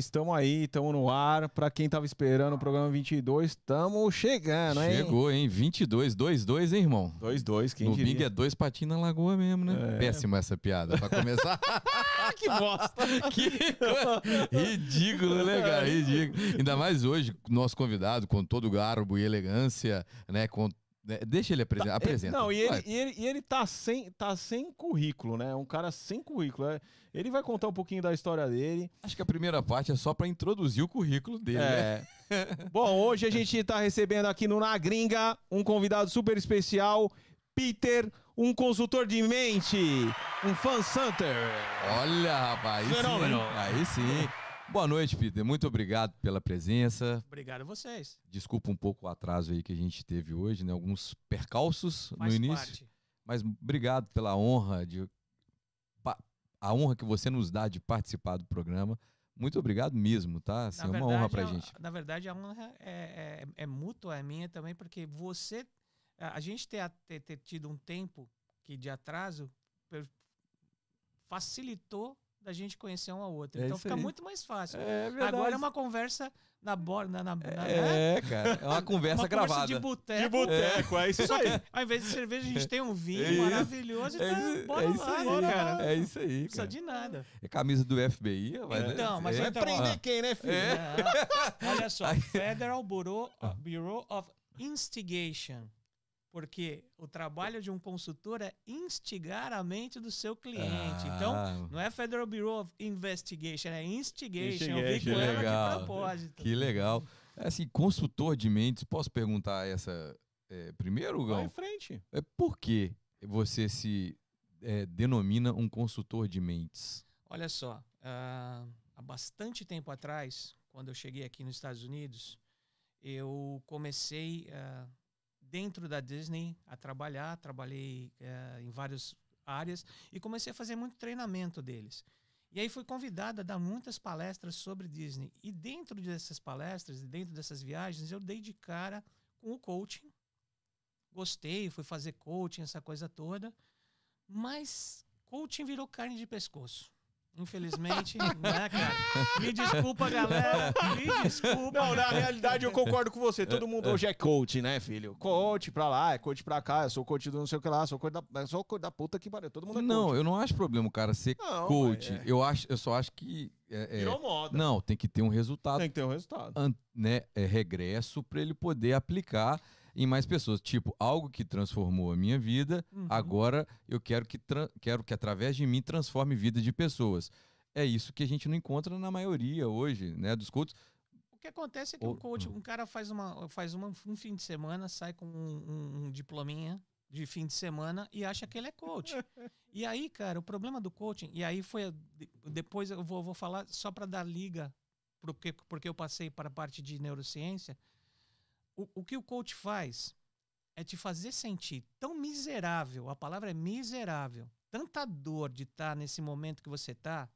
Estamos aí, estamos no ar. Para quem tava esperando o programa 22, estamos chegando, hein? Chegou, hein? 22, 2-2, hein, irmão? 2-2, quem no diria? Bing é dois patinhos na lagoa mesmo, né? É. Péssima essa piada, pra começar. que bosta! que ridículo, né, cara? Ridículo. Ainda mais hoje, nosso convidado, com todo o garbo e elegância, né? Com... né, Deixa ele apresentar. Apresenta. Não, e ele, e ele, e ele tá, sem, tá sem currículo, né? Um cara sem currículo. é. Ele vai contar um pouquinho da história dele. Acho que a primeira parte é só pra introduzir o currículo dele, né? É. Bom, hoje a gente tá recebendo aqui no Na Gringa um convidado super especial, Peter, um consultor de mente, um fan center. Olha, rapaz, aí Fenômeno. sim. Aí sim. Boa noite, Peter. Muito obrigado pela presença. Obrigado a vocês. Desculpa um pouco o atraso aí que a gente teve hoje, né? Alguns percalços Faz no início. parte. Mas obrigado pela honra de a honra que você nos dá de participar do programa. Muito obrigado mesmo, tá? Assim, é uma honra pra a- gente. Na verdade, a honra é, é, é mútua, é minha também, porque você. A gente ter, ter, ter tido um tempo que de atraso facilitou da gente conhecer um ao outro. É então isso fica aí. muito mais fácil. É Agora é uma conversa na borda. Na, na, na- É, cara. É uma conversa uma gravada. conversa de boteco. De boteco, é isso Só aí. que ao invés de cerveja, a gente tem um vinho É isso. maravilhoso e É tá, isso, bora é isso lá, aí, né, cara. É isso aí, Não precisa cara. de nada. É camisa do FBI, vai, Então, mas é, então, Prender quem, né, filho? Não. Olha só, Federal Bureau, Bureau of Instigation. Porque o trabalho de um consultor é instigar a mente do seu cliente. Ah. Então, não é Federal Bureau of Investigation, é instigation. Eu vi Instigation, ela legal. de propósito. Que legal. É assim, consultor de mentes, posso perguntar essa é, primeiro, Vai Gão? em frente. É por que você se é, denomina um consultor de mentes? Olha só, ah, há bastante tempo atrás, quando eu cheguei aqui nos Estados Unidos, eu comecei ah, dentro da Disney a trabalhar, trabalhei ah, em várias áreas e comecei a fazer muito treinamento deles. E aí fui convidado a dar muitas palestras sobre Disney. E dentro dessas palestras, dentro dessas viagens, eu dei de cara com o coaching. Gostei, fui fazer coaching, essa coisa toda. Mas coaching virou carne de pescoço. Infelizmente, né, cara? Me desculpa, galera. Me desculpa. Não, na realidade eu concordo com você. Todo mundo hoje é coach, né, filho? Coach pra lá, é coach pra cá, eu sou coach do não sei o que lá, sou coach da, sou coach da puta que pariu. Todo mundo é Não, coach. eu não acho problema o cara ser Não, coach. é. Eu, acho, eu só acho que. é, é, Virou moda. não, tem que ter um resultado Tem que ter um resultado. an- né, é, regresso para ele poder aplicar em mais pessoas. Tipo, algo que transformou a minha vida, Uhum. agora eu quero que, quero que através de mim transforme vida de pessoas. É isso que a gente não encontra na maioria hoje, né, dos coaches. O que acontece é que Ou- um coach, um cara faz, uma, faz uma, um fim de semana, sai com um, um- um diplominha de fim de semana e acha que ele é coach. e aí, cara, o problema do coaching, e aí foi. de- Depois eu vou, vou falar só para dar liga, porque, porque eu passei para a parte de neurociência. O, o que o coach faz é te fazer sentir tão miserável, a palavra é miserável, tanta dor de estar nesse momento que você está,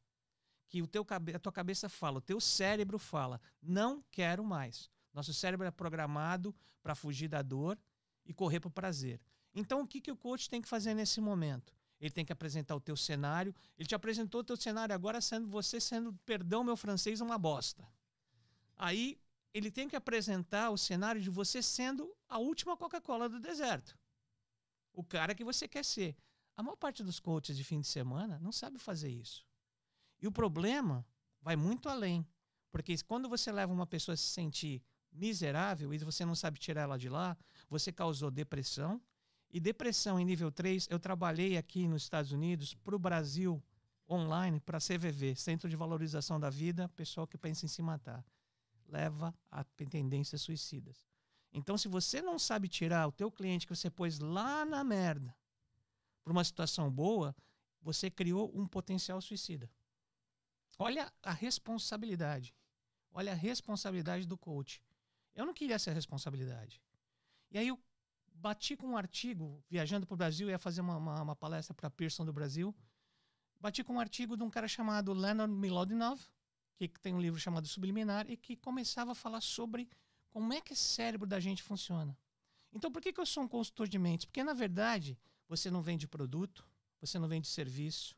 que o teu a tua cabeça fala, o teu cérebro fala, não quero mais. Nosso cérebro é programado para fugir da dor e correr para o prazer. Então, o que, que o coach tem que fazer nesse momento? Ele tem que apresentar o teu cenário. Ele te apresentou o teu cenário agora sendo você sendo, perdão meu francês, uma bosta. Aí ele tem que apresentar o cenário de você sendo a última Coca-Cola do deserto. O cara que você quer ser. A maior parte dos coaches de fim de semana não sabe fazer isso. E o problema vai muito além. Porque quando você leva uma pessoa a se sentir miserável e você não sabe tirar ela de lá, você causou depressão. E depressão em nível 3, eu trabalhei aqui nos Estados Unidos para o Brasil online, para CVV, Centro de Valorização da Vida, pessoal que pensa em se matar. Leva a tendências suicidas. Então, se você não sabe tirar o teu cliente que você pôs lá na merda para uma situação boa, você criou um potencial suicida. Olha a responsabilidade. Olha a responsabilidade do coach. Eu não queria essa responsabilidade. E aí eu bati com um artigo, viajando para o Brasil, ia fazer uma, uma, uma palestra para Pearson do Brasil. Bati com um artigo de um cara chamado Leonard Milodinov, que tem um livro chamado Subliminar, e que começava a falar sobre como é que o cérebro da gente funciona. Então, por que, que eu sou um consultor de mentes? Porque, na verdade, você não vende produto, você não vende serviço,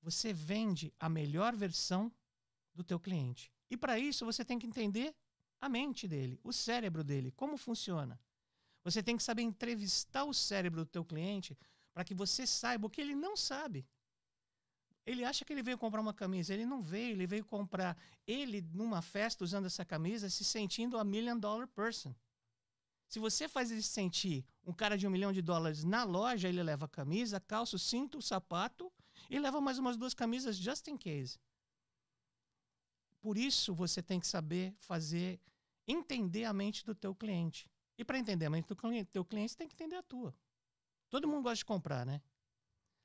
você vende a melhor versão do teu cliente. E para isso você tem que entender a mente dele, o cérebro dele, como funciona. Você tem que saber entrevistar o cérebro do teu cliente para que você saiba o que ele não sabe. Ele acha que ele veio comprar uma camisa, ele não veio, ele veio comprar ele numa festa usando essa camisa, se sentindo a million dollar person. Se você faz ele se sentir um cara de um milhão de dólares na loja, ele leva a camisa, calça, cinto, sapato e leva mais umas duas camisas just in case. Por isso você tem que saber fazer, entender a mente do teu cliente. E para entender a mente do teu cliente, você tem que entender a tua. Todo mundo gosta de comprar, né?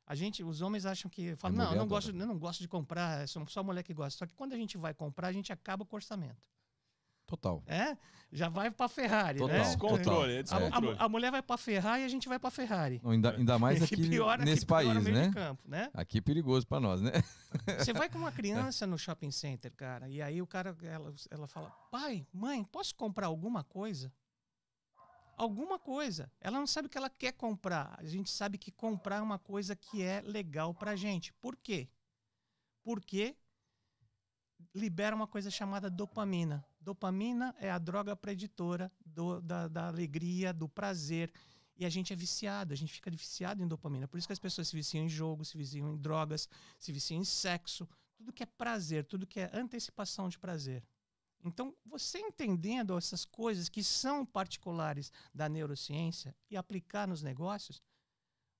A gente, os homens acham que falam, A não, eu não gosto, eu não gosto de comprar, é só só mulher que gosta. Só que quando a gente vai comprar, a gente acaba com o orçamento. Total. É? Já vai para Ferrari, Total. né? Descontrole, é A, descontrole. a- a mulher vai para Ferrari e a gente vai para Ferrari. Não, Ainda, ainda mais Que aqui pior- que nesse país, no meio né? campo, né? Aqui é perigoso pra nós, né? Você vai com uma criança no shopping center, cara, e aí o cara, ela, ela fala, pai, mãe, posso comprar alguma coisa? Alguma coisa. Ela não sabe o que ela quer comprar. A gente sabe que comprar é uma coisa que é legal pra gente. Por quê? Porque libera uma coisa chamada dopamina. Dopamina é a droga preditora do- da, da alegria, do prazer. E a gente é viciado, a gente fica viciado em dopamina. Por isso que as pessoas se viciam em jogo, se viciam em drogas, se viciam em sexo. Tudo que é prazer, tudo que é antecipação de prazer. Então, você entendendo essas coisas que são particulares da neurociência e aplicar nos negócios,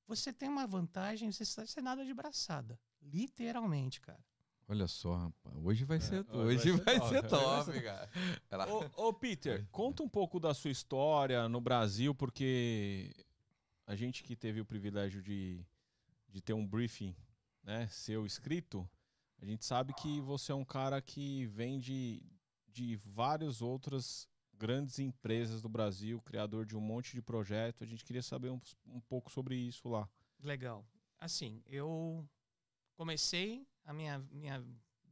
você tem uma vantagem, você está sem nada de braçada. Literalmente, cara. Olha só, rapaz. Hoje vai ser, hoje hoje vai vai ser ser top. top, cara. Ela- Ô, ô, Peter, conta um pouco da sua história no Brasil, porque a gente que teve o privilégio de, de ter um briefing né, seu escrito, a gente sabe que você é um cara que vem de, de várias outras grandes empresas do Brasil, criador de um monte de projeto. A gente queria saber um, um pouco sobre isso lá. Legal. Assim, eu comecei a minha, minha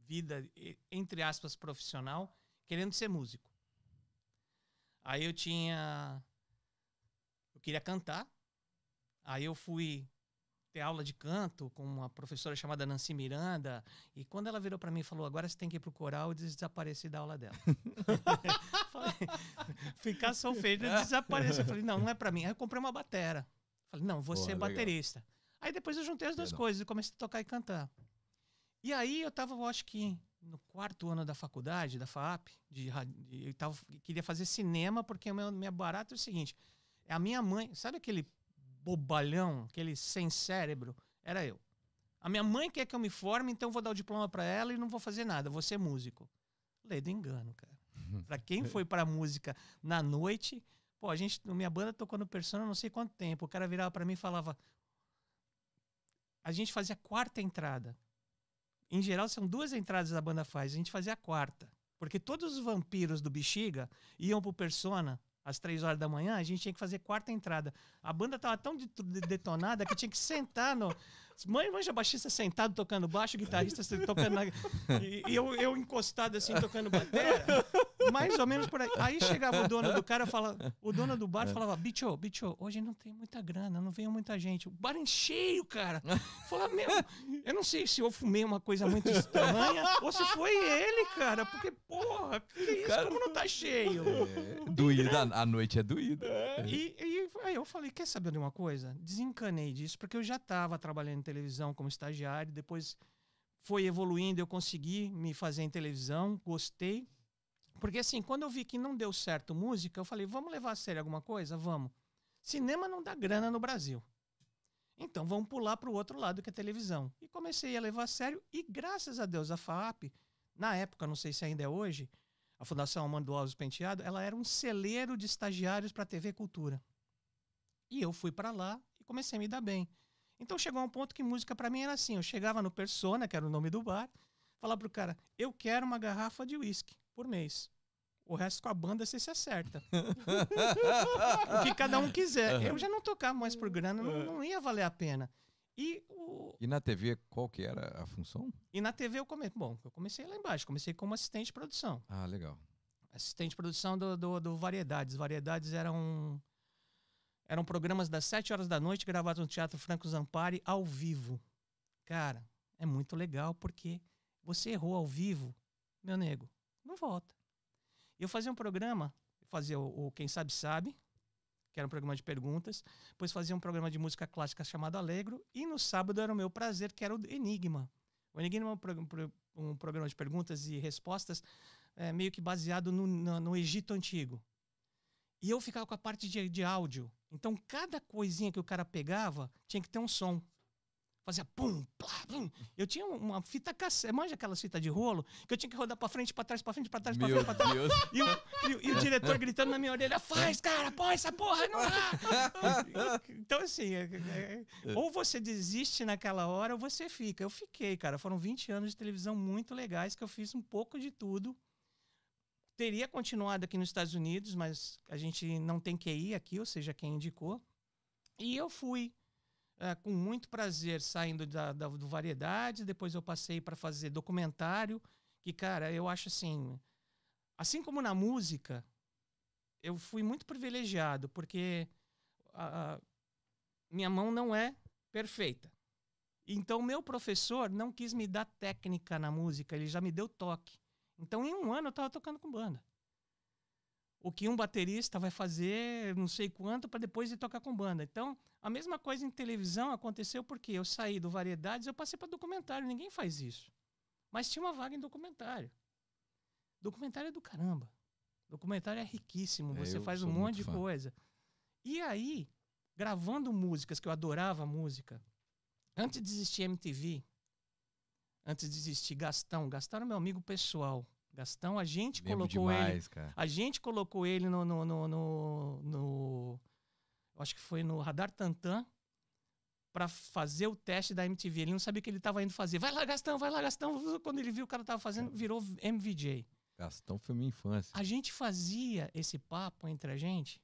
vida, entre aspas, profissional, querendo ser músico. Aí eu tinha. Eu queria cantar. Aí eu fui ter aula de canto com uma professora chamada Nancy Miranda. E quando ela virou para mim e falou: Agora você tem que ir pro coral, eu desapareci da aula dela. Falei, Ficar solfeiro, eu desapareci. Eu falei: Não, não é para mim. Aí eu comprei uma batera. Falei: Não, vou Porra, ser legal. baterista. Aí depois eu juntei as duas coisas e comecei a tocar e cantar. E aí eu tava, eu acho que no quarto ano da faculdade, da FAP, de, eu tava, queria fazer cinema, porque o meu, minha barata é o seguinte: é a minha mãe, sabe aquele bobalhão, aquele sem cérebro? Era eu. A minha mãe quer que eu me forme, então eu vou dar o diploma para ela e não vou fazer nada, vou ser músico. Lei do engano, cara. Pra quem foi pra música na noite, pô, a gente, minha banda tocou no Persona não sei quanto tempo. O cara virava pra mim e falava: a gente fazia a quarta entrada. Em geral, são duas entradas a banda faz. A gente fazia a quarta. Porque todos os vampiros do Bexiga iam pro Persona às três horas da manhã, a gente tinha que fazer quarta entrada. A banda tava tão de- de- detonada que tinha que sentar no. Mãe, manja baixista sentado tocando baixo, guitarrista tocando. Na... E, e eu, eu encostado assim, tocando bateria. Mais ou menos por aí. Aí chegava o dono do cara, fala, o dono do bar falava: Bicho, bicho, hoje não tem muita grana, não veio muita gente. O bar cheio, cara. Falava, meu, eu não sei se eu fumei uma coisa muito estranha ou se foi ele, cara. Porque, porra, que isso? Cara- Como não tá cheio? É, doída, a noite é doída. E, e aí eu falei, quer saber de uma coisa? Desencanei disso, porque eu já estava trabalhando em televisão como estagiário, depois foi evoluindo, eu consegui me fazer em televisão, gostei. Porque assim, quando eu vi que não deu certo música, eu falei, vamos levar a sério alguma coisa? Vamos. Cinema não dá grana no Brasil. Então vamos pular para o outro lado que é televisão. E comecei a levar a sério, e graças a Deus a FAAP, na época, não sei se ainda é hoje, a Fundação Amando Alves Penteado, ela era um celeiro de estagiários para TV Cultura. E eu fui para lá e comecei a me dar bem. Então chegou um ponto que música para mim era assim, eu chegava no Persona, que era o nome do bar, falava pro cara, eu quero uma garrafa de uísque por mês. O resto com a banda você se acerta. o que cada um quiser. Eu já não tocava mais por grana, não, não ia valer a pena. E, o, E na TV, qual que era a função? e na TV eu comecei. Bom, eu comecei lá embaixo, comecei como assistente de produção. Ah, legal. assistente de produção do, do, do Variedades. Variedades eram eram programas das 7 horas da noite gravados no Teatro Franco Zampari ao vivo. Cara, é muito legal porque você errou ao vivo, meu nego. Não volta. Eu fazia um programa, fazia o, o Quem Sabe Sabe, que era um programa de perguntas, depois fazia um programa de música clássica chamado Alegro, e no sábado era o meu prazer, que era o Enigma. O Enigma é um, um programa de perguntas e respostas é, meio que baseado no, no, no, Egito Antigo. E eu ficava com a parte de, de áudio. Então, cada coisinha que o cara pegava tinha que ter um som fazia pum, plá, pum. Eu tinha uma fita cassete, manja aquelas fitas de rolo, que eu tinha que rodar pra frente, pra trás, pra frente, pra trás, pra frente, pra trás. E, o, e, e o diretor gritando na minha orelha, faz, cara, põe essa porra, não dá. então, assim, é, é, é, ou você desiste naquela hora, ou você fica. Eu fiquei, cara, foram 20 anos de televisão muito legais, que eu fiz um pouco de tudo. Teria continuado aqui nos Estados Unidos, mas a gente não tem que ir aqui, ou seja, quem indicou. E eu fui é, com muito prazer saindo da, da, do Variedades, depois eu passei para fazer documentário, que, cara, eu acho assim, assim como na música, eu fui muito privilegiado, porque a, a minha mão não é perfeita. Então, meu professor não quis me dar técnica na música, ele já me deu toque. Então, em um ano, eu estava tocando com banda o que um baterista vai fazer não sei quanto para depois ir tocar com banda. Então, a mesma coisa em televisão aconteceu porque eu saí do Variedades, eu passei para documentário, ninguém faz isso. Mas tinha uma vaga em documentário. Documentário é do caramba. Documentário é riquíssimo, é, você faz um monte de fã. coisa. E aí, gravando músicas que eu adorava música, antes de existir MTV, antes de existir Gastão, Gastão era meu amigo pessoal. Gastão, a gente Lembro colocou demais, ele. Cara. A gente colocou ele no, no, no, no, no acho que foi no Radar Tantan para fazer o teste da MTV. Ele não sabia o que ele estava indo fazer. Vai lá, Gastão, vai lá, Gastão. Quando ele viu o cara estava fazendo, virou MVJ. Gastão foi minha infância. A gente fazia esse papo entre a gente.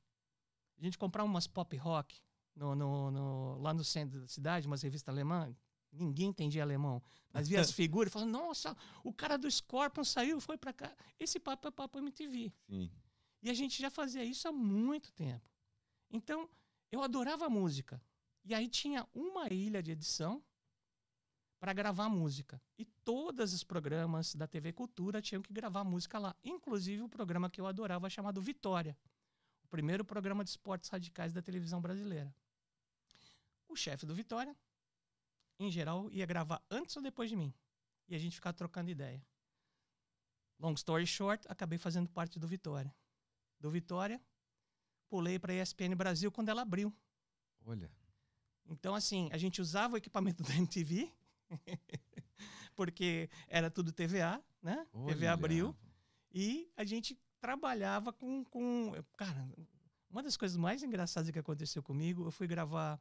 A gente comprava umas pop rock no, no, no, lá no centro da cidade, umas revistas alemãs, Ninguém entendia alemão. Mas via as figuras e falava, nossa, o cara do Scorpion saiu, foi para cá. Esse papo é papo MTV. Sim. E a gente já fazia isso há muito tempo. Então, eu adorava música. E aí tinha uma ilha de edição para gravar música. E todos os programas da TV Cultura tinham que gravar música lá. Inclusive o programa que eu adorava chamado Vitória. O primeiro programa de esportes radicais da televisão brasileira. O chefe do Vitória em geral, ia gravar antes ou depois de mim. E a gente ficava trocando ideia. Long story short, acabei fazendo parte do Vitória. Do Vitória, pulei para a ESPN Brasil quando ela abriu. Olha. Então, assim, a gente usava o equipamento da MTV, porque era tudo TVA, né? Olha. TVA abriu. E a gente trabalhava com, com. Cara, uma das coisas mais engraçadas que aconteceu comigo, eu fui gravar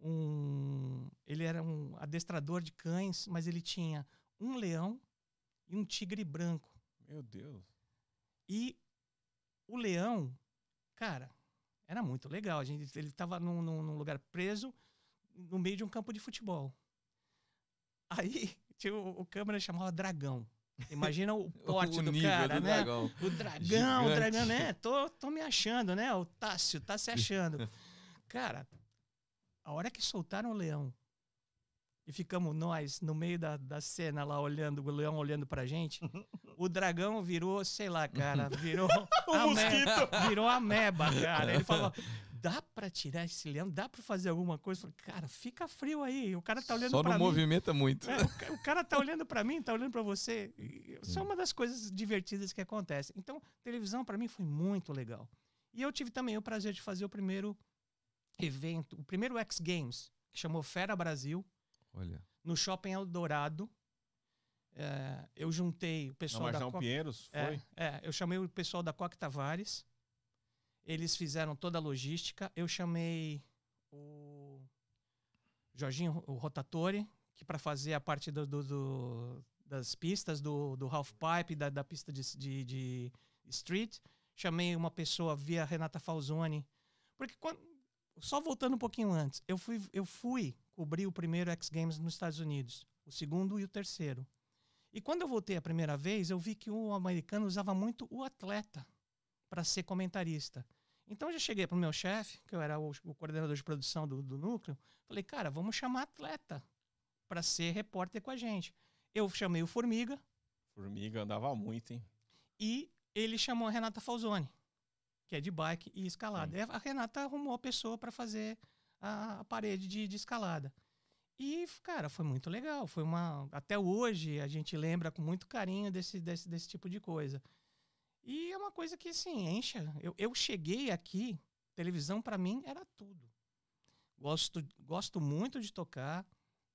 um. Ele era um adestrador de cães, mas ele tinha um leão e um tigre branco. Meu Deus. E o leão, cara, era muito legal. A gente, ele estava num, num, lugar preso no meio de um campo de futebol. Aí tinha o, o câmera chamava Dragão. Imagina o porte o do cara, do né? Dragão. O dragão, Gigante. o dragão, né? Tô, tô me achando, né? O Tássio tá se achando. Cara, a hora que soltaram o leão e ficamos nós no meio da, da cena lá olhando, o leão olhando pra gente, o dragão virou, sei lá, cara, virou. a mosquito! Virou ameba, cara. Ele falou: dá pra tirar esse leão? Dá pra fazer alguma coisa? falei, cara, fica frio aí. O cara tá olhando Só pra mim. Só não movimenta muito. É, o, o, cara tá olhando pra mim, tá olhando pra você. Isso é uma das coisas divertidas que acontecem. Então, televisão para mim foi muito legal. E eu tive também o prazer de fazer o primeiro evento, o primeiro X Games, que chamou Fera Brasil, Olha. no Shopping Eldorado. É, eu juntei o pessoal Não, da não Pinheiros, é, foi? É, é, eu chamei o pessoal da Coque Tavares. Eles fizeram toda a logística. Eu chamei o Jorginho o Rotatori, que para fazer a parte do, do, do, das pistas do, do half pipe, da, da pista de, de, de, street. Chamei uma pessoa via Renata Falzoni. Porque quando, só voltando um pouquinho antes, eu fui, eu fui cobrir o primeiro X Games nos Estados Unidos, o segundo e o terceiro. E quando eu voltei a primeira vez, eu vi que o americano usava muito o atleta para ser comentarista. Então eu já cheguei para o meu chefe, que eu era o, o coordenador de produção do, do, núcleo, falei, cara, vamos chamar atleta para ser repórter com a gente. Eu chamei o Formiga. Formiga andava muito, hein? E ele chamou a Renata Falzoni, que é de bike e escalada. E a Renata arrumou a pessoa para fazer a, a parede de, de escalada. E, cara, foi muito legal. Foi uma. Até hoje a gente lembra com muito carinho desse, desse, desse tipo de coisa. E é uma coisa que, assim, enche. Eu, eu cheguei aqui, televisão para mim era tudo. Gosto, gosto muito de tocar,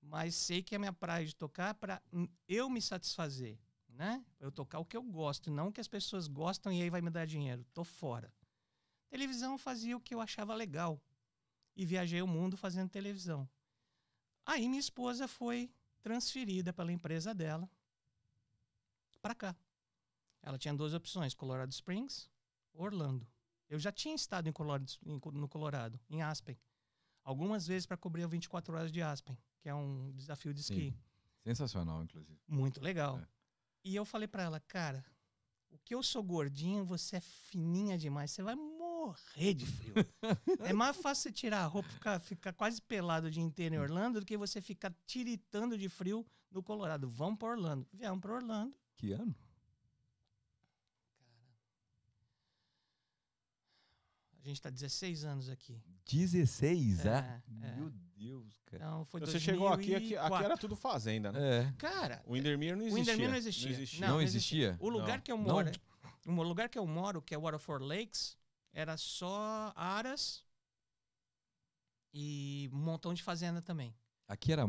mas sei que é minha praia de tocar para eu me satisfazer, né? Eu tocar o que eu gosto, não o que as pessoas gostam e aí vai me dar dinheiro. Tô fora. Televisão fazia o que eu achava legal. E viajei o mundo fazendo televisão. Aí minha esposa foi transferida pela empresa dela para cá. Ela tinha duas opções: Colorado Springs, Orlando. Eu já tinha estado em Colorado, no Colorado, em Aspen, algumas vezes para cobrir 24 horas de Aspen, que é um desafio de esqui. Sim. Sensacional, inclusive. Muito legal. É. E eu falei para ela, cara, o que eu sou gordinho, você é fininha demais, você vai morrer de frio. é mais fácil você tirar a roupa e ficar, ficar quase pelado o dia inteiro em Orlando do que você ficar tiritando de frio no Colorado. Vamos para Orlando. Viemos para Orlando. Que ano? A gente está 16 anos aqui. 16, é? é? Meu Deus, cara. Então, foi Você chegou aqui, aqui, aqui, era tudo fazenda, né? É. Cara, o Windermere não existia. O Windermere não existia. Não existia? Não, não existia. O lugar não. que eu moro, não. o lugar que eu moro, que é Waterford Lakes, era só aras e um montão de fazenda também. Aqui era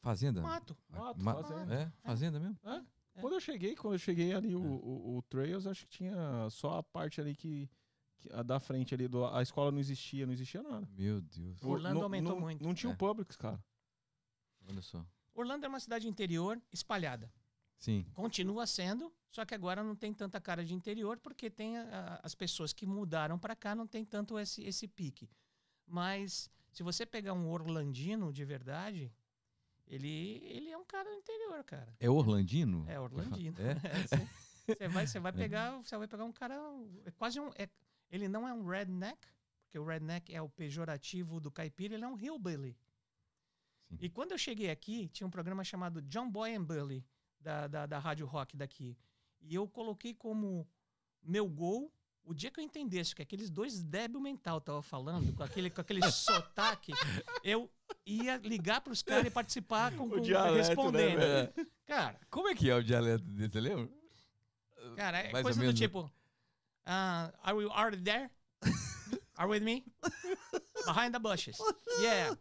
fazenda? Mato. Mato, Ma fazenda. É, fazenda mesmo? É. É. Quando eu cheguei, quando eu cheguei ali, o, é. o, o, Trails, acho que tinha só a parte ali que, que a da frente ali, do, a escola não existia, não existia nada. Meu Deus. Orlando no, aumentou muito. Não tinha o é. Publix, cara. Olha só. Orlando é uma cidade interior espalhada. Sim. Continua sendo, só que agora não tem tanta cara de interior, porque tem a, as pessoas que mudaram para cá não tem tanto esse, esse pique. Mas se você pegar um orlandino de verdade, ele, ele é um cara do interior, cara. É orlandino? É orlandino. É? Você vai, você vai é. pegar, você vai pegar um cara, é quase um, é, ele não é um redneck, porque o redneck é o pejorativo do caipira, ele é um hillbilly. Sim. E quando eu cheguei aqui, tinha um programa chamado John Boy and Billy, da, da, da Rádio Rock daqui. E eu coloquei como meu gol o dia que eu entendesse que aqueles dois débil mental estavam falando, com aquele, com aquele sotaque, eu ia ligar para os caras e participar com, com dialeto, respondendo. Né, cara, como é que é o dialeto dele, você lembra? Cara, é coisa do tipo, uh, are you already there? Are with me? Behind the bushes. Yeah.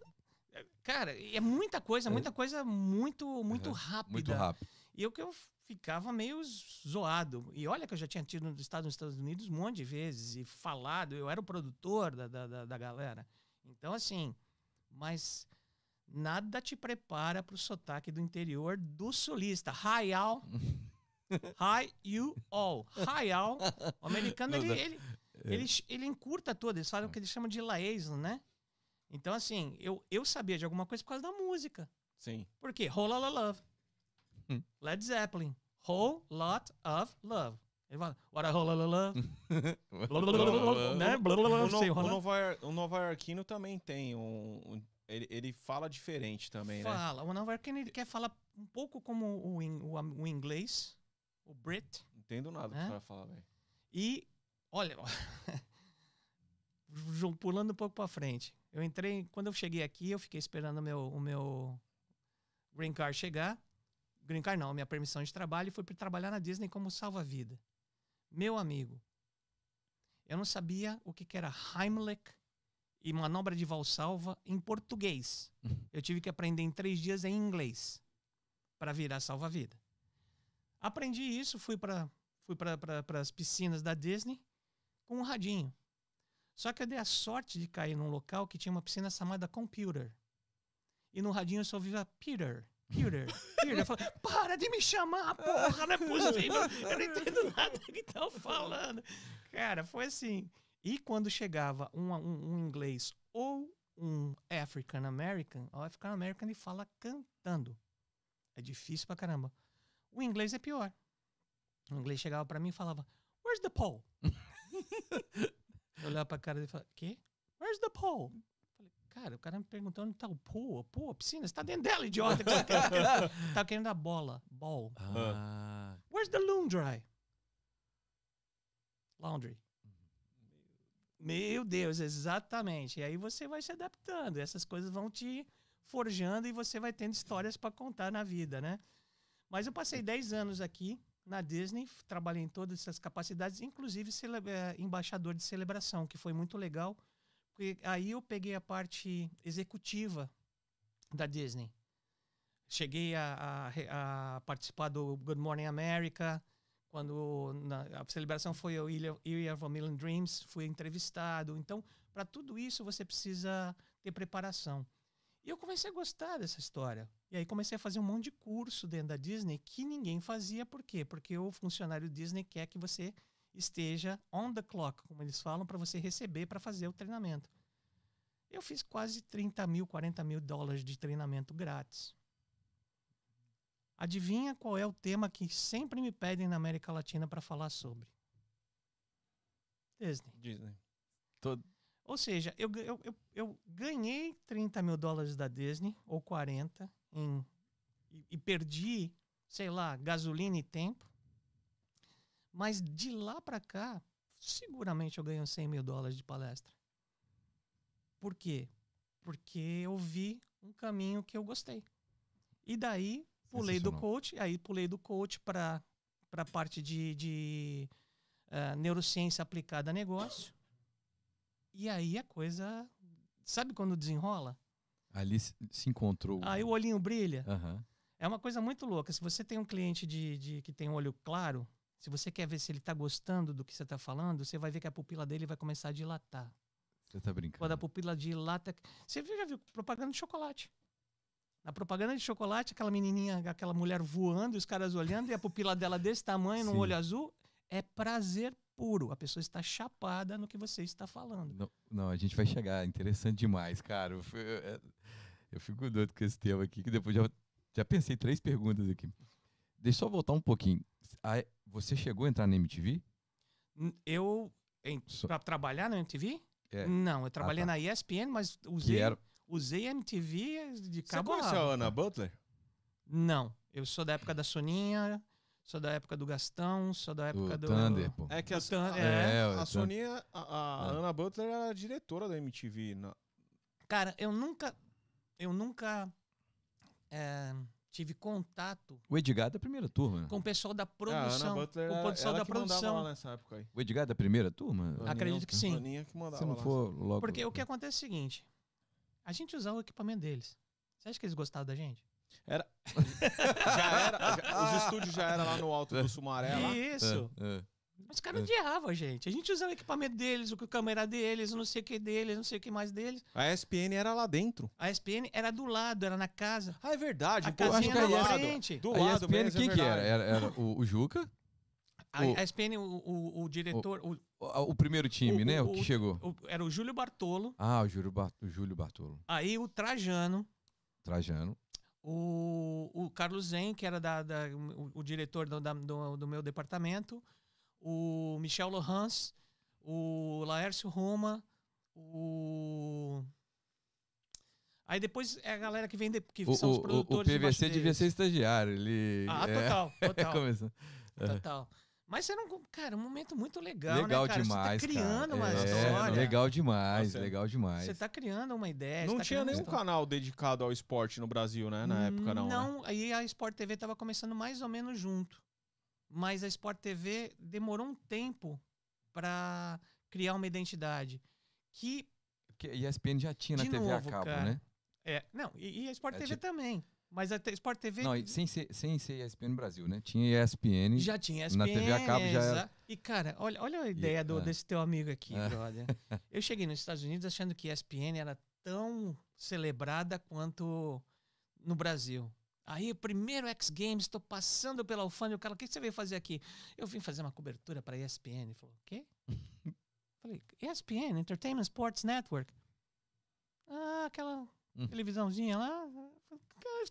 Cara, é muita coisa, muita coisa muito, muito rápida. Muito rápido. E o que eu ficava meio zoado. E olha que eu já tinha tido no estado nos Estados Unidos um monte de vezes e falado, eu era o produtor da, da, da galera. Então, assim, mas nada te prepara para o sotaque do interior do sulista. All. Hi, you all. All. O americano, ele, ele, é. ele, ele encurta tudo. Eles falam o que eles chamam de liaison, né? Então, assim, eu, eu sabia de alguma coisa por causa da música. Sim. Por quê? Whole Lotta Love. Hum. Led Zeppelin. Whole Lot of Love. Ele fala, what a whole lot of love. o, Nova, o Nova Iorquino também tem um... um ele, ele, fala diferente também, fala. né? Fala. O Nova Iorquino ele quer falar um pouco como o, o, o inglês, o Brit. Entendo nada né? que você vai falar, velho. E, olha, pulando um pouco pra frente. Eu entrei, quando eu cheguei aqui, eu fiquei esperando o meu, o meu green card chegar. Green card não, minha permissão de trabalho e fui para trabalhar na Disney como salva-vida. Meu amigo, eu não sabia o que, que era Heimlich e manobra de Valsalva em português. Eu tive que aprender em três dias em inglês para virar salva-vida. Aprendi isso, fui para fui para as piscinas da Disney com um radinho. Só que eu dei a sorte de cair num local que tinha uma piscina chamada Computer. E no radinho eu só ouvia Peter, Peter. Eu falei, para de me chamar, porra, não é possível. Eu não entendo nada que estão falando. Cara, foi assim. E quando chegava um, um, um inglês ou um African American, o African American ele fala cantando. É difícil pra caramba. O inglês é pior. O inglês chegava para mim e falava, Where's the pole? Eu olhava pra cara dele e falava, quê? Where's the pole? Cara, o cara me perguntando onde tá o pool, pô, a piscina, você tá dentro dela, idiota. Tava tá querendo a bola, ball. Ah. Where's the loom dry? Laundry. Meu Deus, exatamente. E aí você vai se adaptando. Essas coisas vão te forjando e você vai tendo histórias para contar na vida, né? Mas eu passei 10 anos aqui na Disney, trabalhei em todas essas capacidades, inclusive é, embaixador de celebração, que foi muito legal, porque aí eu peguei a parte executiva da Disney. Cheguei a, a, a participar do Good Morning America, quando na, a celebração foi o Year of a Million Dreams, fui entrevistado. Então, para tudo isso, você precisa ter preparação. E eu comecei a gostar dessa história. E aí comecei a fazer um monte de curso dentro da Disney que ninguém fazia. Por quê? Porque o funcionário Disney quer que você esteja on the clock, como eles falam, para você receber para fazer o treinamento. Eu fiz quase 30 mil, 40 mil dólares de treinamento grátis. Adivinha qual é o tema que sempre me pedem na América Latina para falar sobre? Disney. Disney. Todo... Ou seja, eu, eu, eu, eu, ganhei 30 mil dólares da Disney, ou 40, em, e, e perdi, sei lá, gasolina e tempo. Mas de lá para cá, seguramente eu ganho 100 mil dólares de palestra. Por quê? Porque eu vi um caminho que eu gostei. E daí Pulei do coach, aí pulei do coach para a parte de, de uh, neurociência aplicada a negócio. E aí a coisa. Sabe quando desenrola? Ali se encontrou. Aí o olhinho brilha. Uhum. É uma coisa muito louca. Se você tem um cliente de, de que tem um olho claro, se você quer ver se ele está gostando do que você está falando, você vai ver que a pupila dele vai começar a dilatar. Você está brincando. Quando a pupila dilata. Você já viu propaganda de chocolate? Na propaganda de chocolate, aquela menininha, aquela mulher voando, os caras olhando e a pupila dela desse tamanho, num olho azul, é prazer puro. A pessoa está chapada no que você está falando. Não, não a gente vai chegar. Interessante demais, cara. Eu, eu, é, eu, fico doido com esse tema aqui, que depois já, já pensei três perguntas aqui. Deixa eu só voltar um pouquinho. Você chegou a entrar na MTV? Eu, para trabalhar na MTV? É. Não, eu trabalhei ah, tá. na ESPN, mas usei... Era, Usei MTV de cabo Você conheceu a Ana Butler? Não. Eu sou da época da Soninha, sou da época do Gastão, sou da época do... Thunder, pô. É que a, Thunder, é, é, a Soninha, a, a é. Ana Butler era diretora da MTV. Na... Cara, eu nunca... Eu nunca... É, tive contato. O Edgar é da primeira turma. Com o pessoal da produção. É, a Ana Butler com o pessoal da produção. nessa época aí. O Edgar é da primeira turma? Acredito que sim. Que mandava Se não for logo. Porque o que acontece é o seguinte: a gente usava o equipamento deles. Você acha que eles gostavam da gente? Era. já era. Já, os estúdios já eram lá no alto do Sumaré. Lá. Isso. É, é. Os caras é. odiavam a gente. A gente usava o equipamento deles, o câmera deles, o não sei o que deles, não sei o que mais deles. A ESPN era lá dentro. A ESPN era do lado, era na casa. Ah, é verdade. A casinha era frente. Do lado, a ESPN, mesmo, quem é que era? Era, era o, o Juca? A, a ESPN, o, o, o diretor. O, o, primeiro time, né? O, que chegou. era o Júlio Bartolo. Ah, o Júlio, Bar, o Júlio Bartolo. Aí o Trajano. Trajano. O, o Carlos Zen, que era da, da o, o, diretor do, da, do, do, meu departamento. O Michel Lohans. O Laércio Roma. O. Aí depois é a galera que vem, de, que o, são os produtores. O PVC devia ser estagiário. Ele... Ah, total, total. Total. Mas você não. Cara, um momento muito legal. Legal né, demais. Você tá criando cara. uma é, história. Legal demais, Nossa, legal demais. Você tá criando uma ideia. Não tá tinha nenhum canal dedicado ao esporte no Brasil, né? Na época, não. Não, né? aí a Sport TV tava começando mais ou menos junto. Mas a Sport TV demorou um tempo para criar uma identidade. Que. Porque a ESPN já tinha na TV novo, a cabo, cara, né? É, não, e, e a Sport é, TV também. Mas a Sport TV. Não, sem ser, sem ser ESPN no Brasil, né? Tinha ESPN. Já tinha ESPN. Na TV a cabo já era. E, cara, olha, olha a ideia e, do, é. desse teu amigo aqui, é. brother. Eu cheguei nos Estados Unidos achando que ESPN era tão celebrada quanto no Brasil. Aí, o primeiro X Games, estou passando pela alfândega. O cara, o que você veio fazer aqui? Eu vim fazer uma cobertura para ESPN. Ele falou, o quê? Falei, ESPN, Entertainment Sports Network. Ah, aquela hum. televisãozinha lá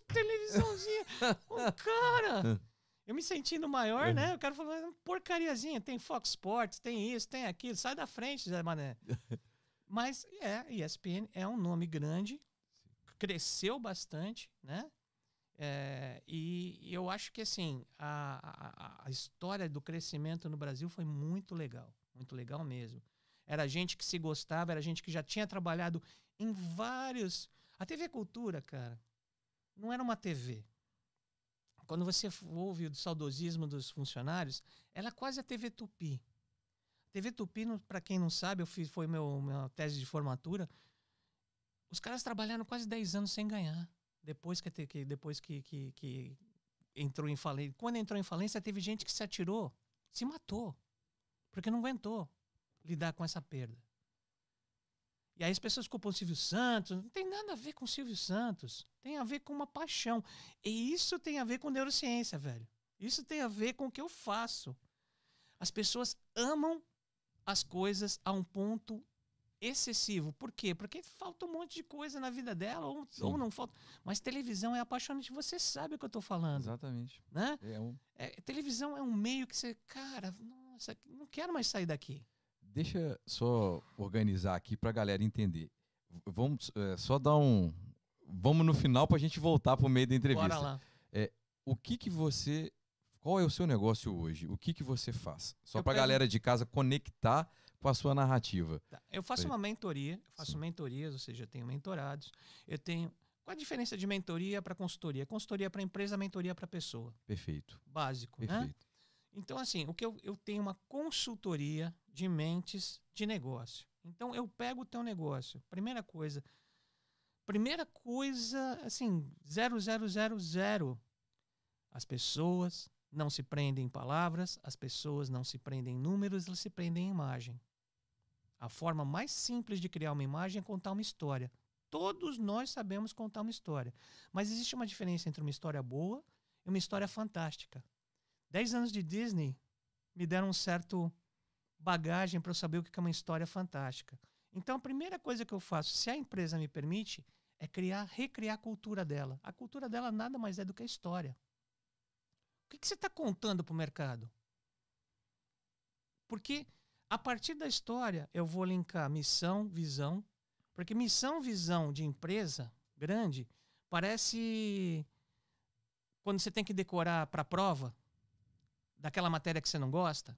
televisãozinha. o cara. Eu me sentindo maior, né? O cara falou, porcariazinha, tem Fox Sports, tem isso, tem aquilo, sai da frente, Zé Mané. Mas é, ESPN é um nome grande, cresceu bastante, né? É, e, eu acho que assim a, a, a história do crescimento no Brasil foi muito legal, muito legal mesmo. Era gente que se gostava, era gente que já tinha trabalhado em vários. A TV Cultura, cara, não era uma TV. Quando você ouve o saudosismo dos funcionários, ela é quase a TV Tupi. TV Tupi, para quem não sabe, eu fiz, foi meu, minha tese de formatura. Os caras trabalharam quase 10 anos sem ganhar. Depois que, que- depois que, que, que entrou em falência. Quando entrou em falência, teve gente que se atirou, se matou, porque não aguentou lidar com essa perda. E aí as pessoas culpam o Silvio Santos. Não tem nada a ver com o Silvio Santos. Tem a ver com uma paixão. E isso tem a ver com neurociência, velho. Isso tem a ver com o que eu faço. As pessoas amam as coisas a um ponto excessivo. Por quê? Porque falta um monte de coisa na vida dela, ou, ou não falta. Mas televisão é apaixonante, você sabe o que eu tô falando, Exatamente. né? É um- É, televisão é um meio que você, cara, nossa, não quero mais sair daqui. Deixa só organizar aqui pra galera entender. Vamos é, só dar um. Vamos no final pra gente voltar pro meio da entrevista. Bora lá. O que que você. Qual é o seu negócio hoje? O que que você faz? Só pego- galera de casa conectar com a sua narrativa. Tá. Eu faço Aí. uma mentoria, eu faço Sim. mentorias, ou seja, eu tenho mentorados. Eu tenho. Qual a diferença de mentoria para consultoria? Consultoria para empresa, mentoria para pessoa. Perfeito. Básico, né? Perfeito. Então, assim, o que eu, eu tenho uma consultoria de mentes de negócio. Então, eu pego o teu negócio. Primeira coisa. Primeira coisa, assim, 0000. As pessoas não se prendem em palavras, as pessoas não se prendem em números, elas se prendem em imagem. A forma mais simples de criar uma imagem é contar uma história. Todos nós sabemos contar uma história. Mas existe uma diferença entre uma história boa e uma história fantástica. Dez anos de Disney me deram um certo bagagem para eu saber o que é uma história fantástica. Então, a primeira coisa que eu faço, se a empresa me permite, é criar, recriar a cultura dela. A cultura dela nada mais é do que a história. O que, que você está contando para o mercado? Porque a partir da história eu vou linkar missão, visão, porque missão, visão de empresa grande parece quando você tem que decorar para a prova daquela matéria que você não gosta.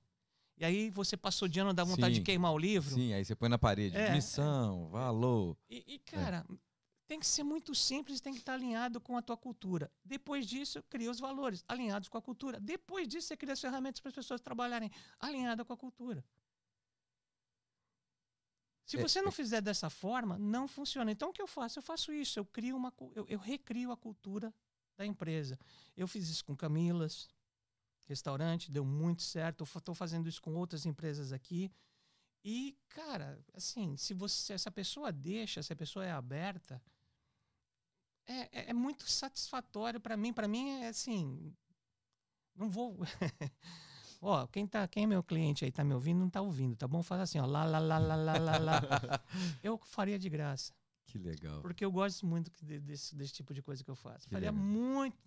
E aí você passou de ano dá vontade Sim. de queimar o livro. Sim, aí você põe na parede. É, Missão, valor. E, e, cara, tem que ser muito simples, tem que estar alinhado com a tua cultura. Depois disso, cria os valores alinhados com a cultura. Depois disso, você cria as ferramentas para as pessoas trabalharem alinhada com a cultura. Se É, você não é- fizer dessa forma, não funciona. Então, o que eu faço? Eu faço isso. Eu crio uma, eu, eu recrio a cultura da empresa. Eu fiz isso com Camilas, restaurante, deu muito certo. Estou fazendo isso com outras empresas aqui. E, cara, assim, se você, se essa pessoa deixa, se a pessoa é aberta, é, é, é muito satisfatório para mim. Para mim é assim, não vou. Ó, quem tá, quem é meu cliente aí tá me ouvindo, não tá ouvindo, tá bom? Faz assim, ó, lá, lá, lá, lá, lá, lá, lá. Eu faria de graça, Que legal. porque eu gosto muito de- desse, desse tipo de coisa que eu faço. Que faria legal. muito.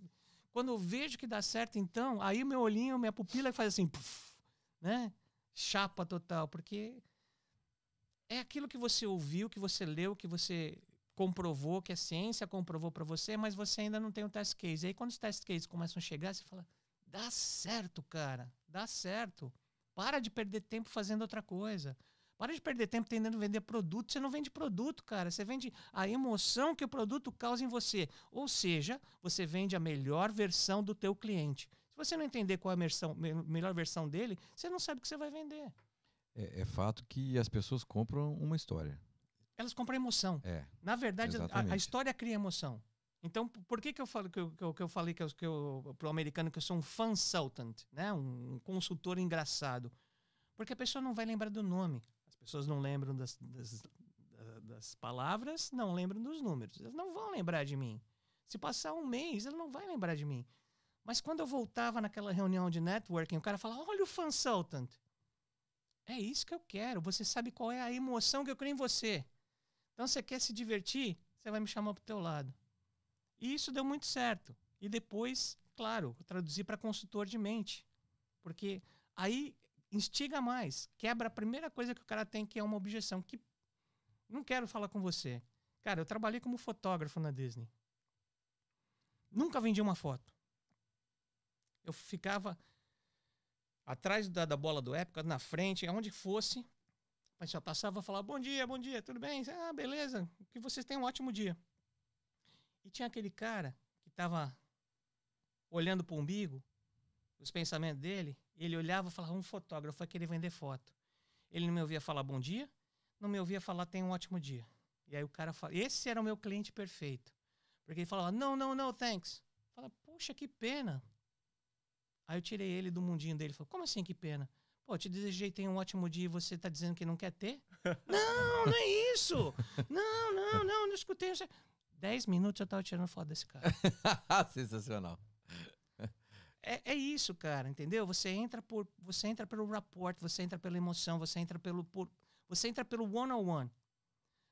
Quando eu vejo que dá certo, então, aí meu olhinho, minha pupila faz assim, puf, né? Chapa total, porque é aquilo que você ouviu, que você leu, que você comprovou, que a ciência comprovou para você, mas você ainda não tem o test case. Aí quando os test cases começam a chegar, você fala: dá certo, cara, dá certo. Para de perder tempo fazendo outra coisa. Para de perder tempo tentando vender produto. Você não vende produto, cara. Você vende a emoção que o produto causa em você. Ou seja, você vende a melhor versão do teu cliente. Se você não entender qual é a versão- me- melhor versão dele, você não sabe o que você vai vender. É, é fato que as pessoas compram uma história. Elas compram emoção. É. Na verdade, a- a, história cria emoção. Então, por que, que eu falo que que eu, que eu falei que eu, que eu pro americano que eu sou um consultant, né? Um consultor engraçado? Porque a pessoa não vai lembrar do nome. As pessoas não lembram das, das, da- das palavras, não lembram dos números. Elas não vão lembrar de mim. Se passar um mês, ela não vai lembrar de mim. Mas quando eu voltava naquela reunião de networking, o cara fala: Olha o consultant. É isso que eu quero. Você sabe qual é a emoção que eu crio em você. Então, você quer se divertir? Você vai me chamar pro teu lado. E isso deu muito certo. E depois, claro, eu traduzi para consultor de mente. Porque aí instiga mais. Quebra a primeira coisa que o cara tem, que é uma objeção. Que não quero falar com você. Cara, eu trabalhei como fotógrafo na Disney. Nunca vendi uma foto. Eu ficava atrás da, da bola do época, na frente, aonde fosse. Mas só passava e falava: Bom dia, bom dia, tudo bem? Ah, beleza, que vocês tenham um ótimo dia. E tinha aquele cara que estava olhando para o umbigo, os pensamentos dele, ele olhava e falava: Um fotógrafo vai querer vender foto. Ele não me ouvia falar bom dia, não me ouvia falar tem um ótimo dia. E aí o cara fala, esse era o meu cliente perfeito. Porque ele falava, não, não, não, thanks. Fala, puxa, que pena. Aí eu tirei ele do mundinho dele. Falei, como assim, que pena? Pô, te desejei tem um ótimo dia e você tá dizendo que não quer ter? não, não é isso! Não, não, não, não escutei. Dez minutos eu tava tirando foto desse cara. Sensacional. É, é, isso, cara, entendeu? Você entra por, você entra pelo rapport, você entra pela emoção, você entra pelo, por, você entra pelo one on one.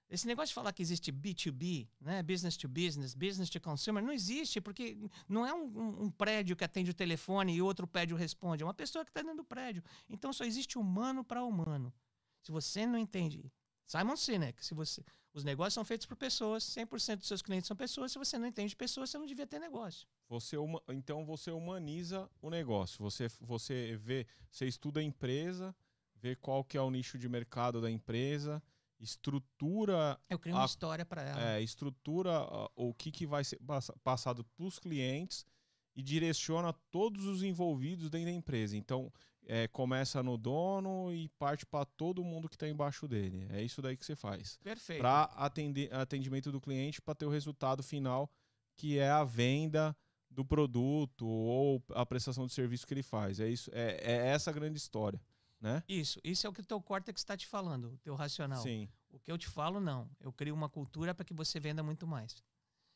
Esse negócio de falar que existe B2B, né? business to business, business to consumer, não existe, porque não é um, um, um prédio que atende o telefone e outro prédio responde, é uma pessoa que está dentro do prédio. Então só existe humano para humano. Se você não entende, Simon Sinek, se você, os negócios são feitos por pessoas, 100% dos seus clientes são pessoas, se você não entende pessoas, você não devia ter negócio. Você então você humaniza o negócio. Você você vê, você estuda a empresa, vê qual que é o nicho de mercado da empresa, estrutura. Eu crio uma a, história para ela. É, estrutura a, o que, que vai ser passado para os clientes e direciona todos os envolvidos dentro da empresa. Então, é, começa no dono e parte para todo mundo que está embaixo dele. É isso daí que você faz. Perfeito. Para atender atendimento do cliente, para ter o resultado final, que é a venda do produto ou a prestação de serviço que ele faz. É isso, é, é essa a grande história, né? Isso, isso é o que o teu córtex está te falando, o teu racional. Sim. O que eu te falo não, eu crio uma cultura para que você venda muito mais.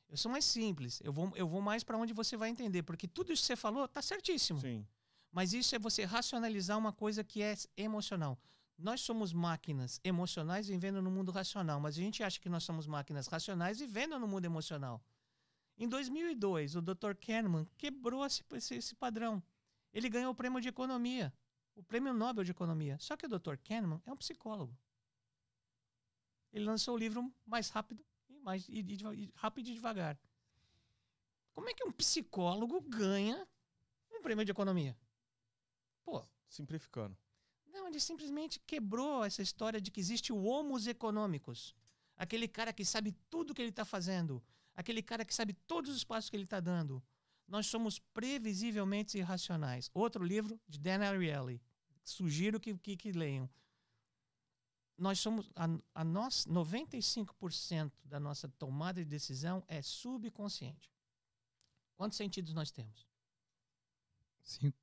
Eu sou mais simples, eu vou, eu vou mais para onde você vai entender, porque tudo isso que você falou tá certíssimo. Sim. Mas isso é você racionalizar uma coisa que é emocional. Nós somos máquinas emocionais vivendo no mundo racional, mas a gente acha que nós somos máquinas racionais vivendo no mundo emocional. Em 2002, o Dr. Kahneman quebrou esse, esse, esse padrão. Ele ganhou o prêmio de economia, o prêmio Nobel de economia. Só que o Dr. Kahneman é um psicólogo. Ele lançou o livro mais rápido e mais e, e, e, rápido e devagar. Como é que um psicólogo ganha um prêmio de economia? Pô, simplificando. Não, ele simplesmente quebrou essa história de que existe o homos econômicos. Aquele cara que sabe tudo que ele está fazendo, aquele cara que sabe todos os passos que ele está dando. Nós somos previsivelmente irracionais. Outro livro de Dan Ariely. Sugiro que, que, que leiam. Nós somos. A, a nós, 95% da nossa tomada de decisão é subconsciente. Quantos sentidos nós temos? Cinco.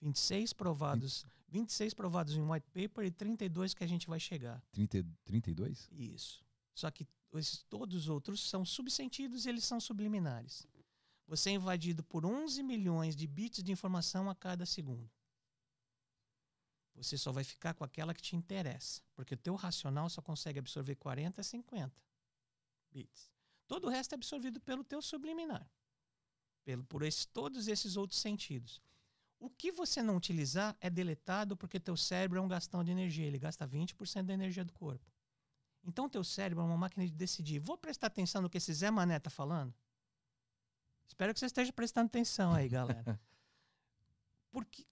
26 provados. 26 provados em white paper e 32 que a gente vai chegar. 30, 32? Isso. Só que esses, todos os outros são subsentidos e eles são subliminares. Você é invadido por 11 milhões de bits de informação a cada segundo. Você só vai ficar com aquela que te interessa, porque o teu racional só consegue absorver 40 a 50 bits. Todo o resto é absorvido pelo teu subliminar, pelo por esse, todos esses outros sentidos. O que você não utilizar é deletado porque teu cérebro é um gastão de energia, ele gasta 20% da energia do corpo. Então, teu cérebro é uma máquina de decidir. Vou prestar atenção no que esse Zé Mané tá falando? Espero que você esteja prestando atenção aí, galera. Porque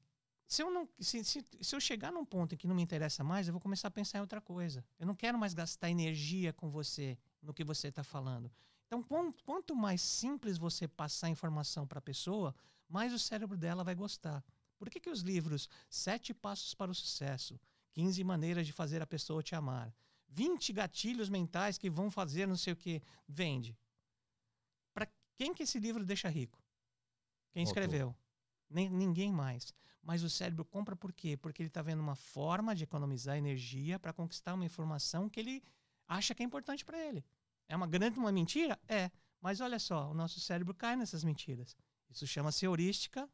se eu, não, se, se, se eu chegar num ponto em que não me interessa mais, eu vou começar a pensar em outra coisa. Eu não quero mais gastar energia com você no que você está falando. Então, quanto mais simples você passar informação para a pessoa, mais o cérebro dela vai gostar. Por que, que os livros Sete Passos para o Sucesso, 15 Maneiras de Fazer a Pessoa Te Amar, 20 gatilhos mentais que vão fazer não sei o que. Vende. Para quem que esse livro deixa rico? Quem escreveu? Nem, ninguém mais. Mas o cérebro compra por quê? Porque ele está vendo uma forma de economizar energia para conquistar uma informação que ele acha que é importante para ele. É uma grande uma mentira? É. Mas olha só, o nosso cérebro cai nessas mentiras. Isso chama-se heurística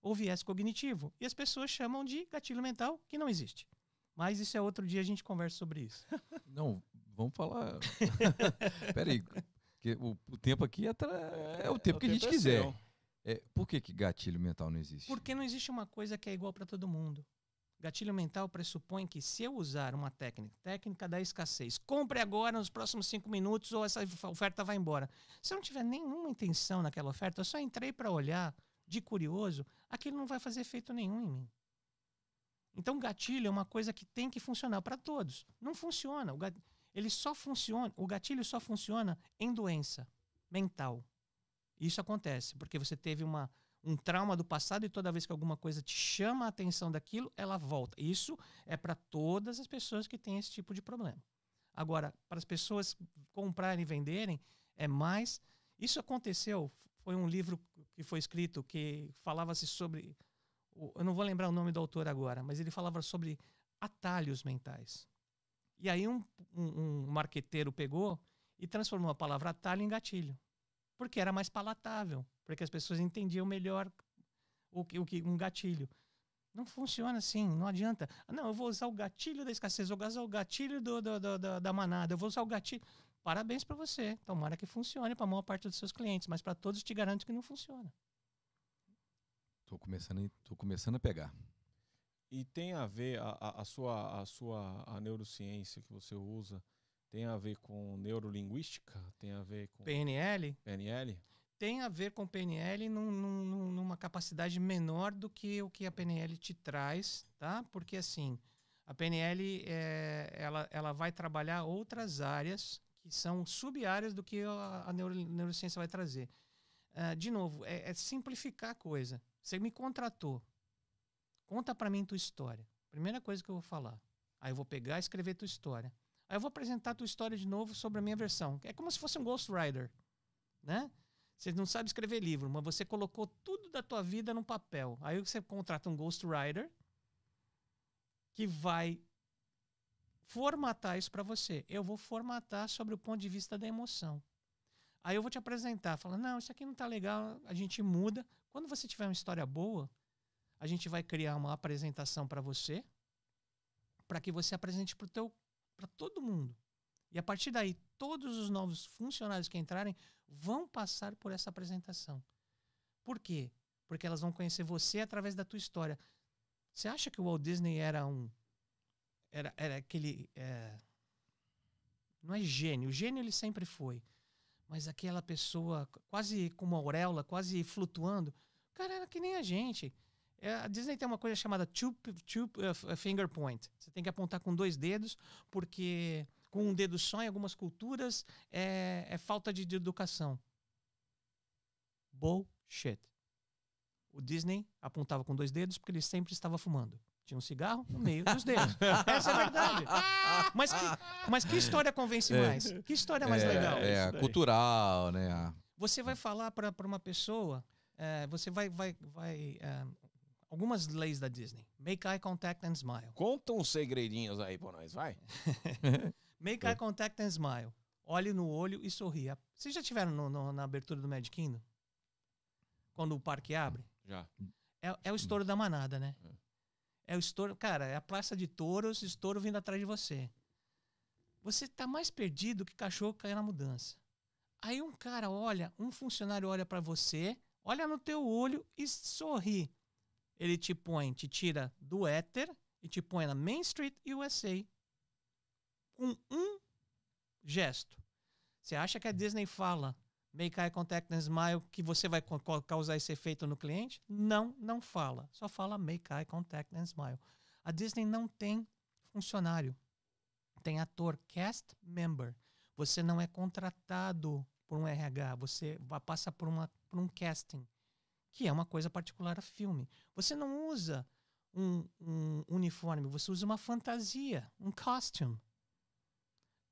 ou viés cognitivo. E as pessoas chamam de gatilho mental que não existe. Mas isso é outro dia a gente conversa sobre isso. Não, vamos falar. Peraí, que o, o, tempo aqui é, é o tempo é, que a gente é quiser. É, por que, que gatilho mental não existe? Porque não existe uma coisa que é igual para todo mundo. Gatilho mental pressupõe que se eu usar uma técnica, técnica da escassez, compre agora nos próximos cinco minutos ou essa oferta vai embora. Se eu não tiver nenhuma intenção naquela oferta, eu só entrei para olhar de curioso, aquilo não vai fazer efeito nenhum em mim. Então, gatilho é uma coisa que tem que funcionar para todos. Não funciona. O ele só funciona. O gatilho só funciona em doença mental. Isso acontece porque você teve uma, um trauma do passado e toda vez que alguma coisa te chama a atenção daquilo, ela volta. Isso é para todas as pessoas que têm esse tipo de problema. Agora, para as pessoas comprarem e venderem, é mais. Isso aconteceu. Foi um livro que foi escrito que falava-se sobre eu não vou lembrar o nome do autor agora, mas ele falava sobre atalhos mentais. E aí um, um, um marqueteiro pegou e transformou a palavra atalho em gatilho, porque era mais palatável, porque as pessoas entendiam melhor o que, o que um gatilho. Não funciona assim, não adianta. Não, eu vou usar o gatilho da escassez, eu vou usar o gatilho do, do, do, da, da manada, eu vou usar o gatilho. Parabéns para você. Tomara que funcione para a maior parte dos seus clientes, mas para todos te garanto que não funciona. Tô começando, tô começando a pegar. E tem a ver a, a, a, sua a sua a neurociência que você usa tem a ver com neurolinguística? Tem a ver com PNL? PNL? Tem a ver com PNL num, num, numa capacidade menor do que o que a PNL te traz, tá? Porque assim, a PNL é, ela, ela vai trabalhar outras áreas que são sub-áreas do que a, a neuro, neurociência vai trazer. Uh, de novo, é, é simplificar a coisa. Você me contratou. Conta para mim tua história. Primeira coisa que eu vou falar. Aí eu vou pegar e escrever tua história. Aí eu vou apresentar tua história de novo sobre a minha versão. É como se fosse um ghostwriter, né? Você não sabe escrever livro, mas você colocou tudo da tua vida no papel. Aí você contrata um ghostwriter que vai formatar isso para você. Eu vou formatar sobre o ponto de vista da emoção. Aí eu vou te apresentar, falar, não, isso aqui não tá legal, a gente muda. Quando você tiver uma história boa, a gente vai criar uma apresentação para você, para que você apresente para todo mundo. E a partir daí, todos os novos funcionários que entrarem vão passar por essa apresentação. Por quê? Porque elas vão conhecer você através da tua história. Você acha que o Walt Disney era um era, era aquele é, não é gênio, o gênio ele sempre foi mas aquela pessoa quase com uma auréola, quase flutuando, cara, era que nem a gente. É, a Disney tem uma coisa chamada two, two uh, finger point. Você tem que apontar com dois dedos, porque com um dedo só em algumas culturas é, é falta de, de educação. Bullshit. O Disney apontava com dois dedos porque ele sempre estava fumando. Tinha um cigarro no meio dos dedos. Essa é a verdade. Mas que, mas que história convence é. mais? Que história mais é, legal? É, cultural, né? Você vai falar para uma pessoa, é, você vai. vai, vai é, algumas leis da Disney. Make eye contact and smile. Conta uns segredinhos aí pra nós, vai. Make eye contact and smile. Olhe no olho e sorria. Vocês já tiveram no, no, na abertura do Magic Kingdom? Quando o parque abre? Já. É, é o estouro da manada, né? É. É o estouro, cara, é a praça de touros, estouro vindo atrás de você. Você tá mais perdido que cachorro caindo na mudança. Aí um cara olha, um funcionário olha para você, olha no teu olho e sorri. Ele te põe, te tira do éter e te põe na Main Street USA com um gesto. Você acha que a Disney fala Make eye contact and smile, que você vai causar esse efeito no cliente? Não, não fala. Só fala make eye contact and smile. A Disney não tem funcionário. Tem ator, cast member. Você não é contratado por um RH, você passa por, uma, por um casting, que é uma coisa particular a filme. Você não usa um, um uniforme, você usa uma fantasia, um costume.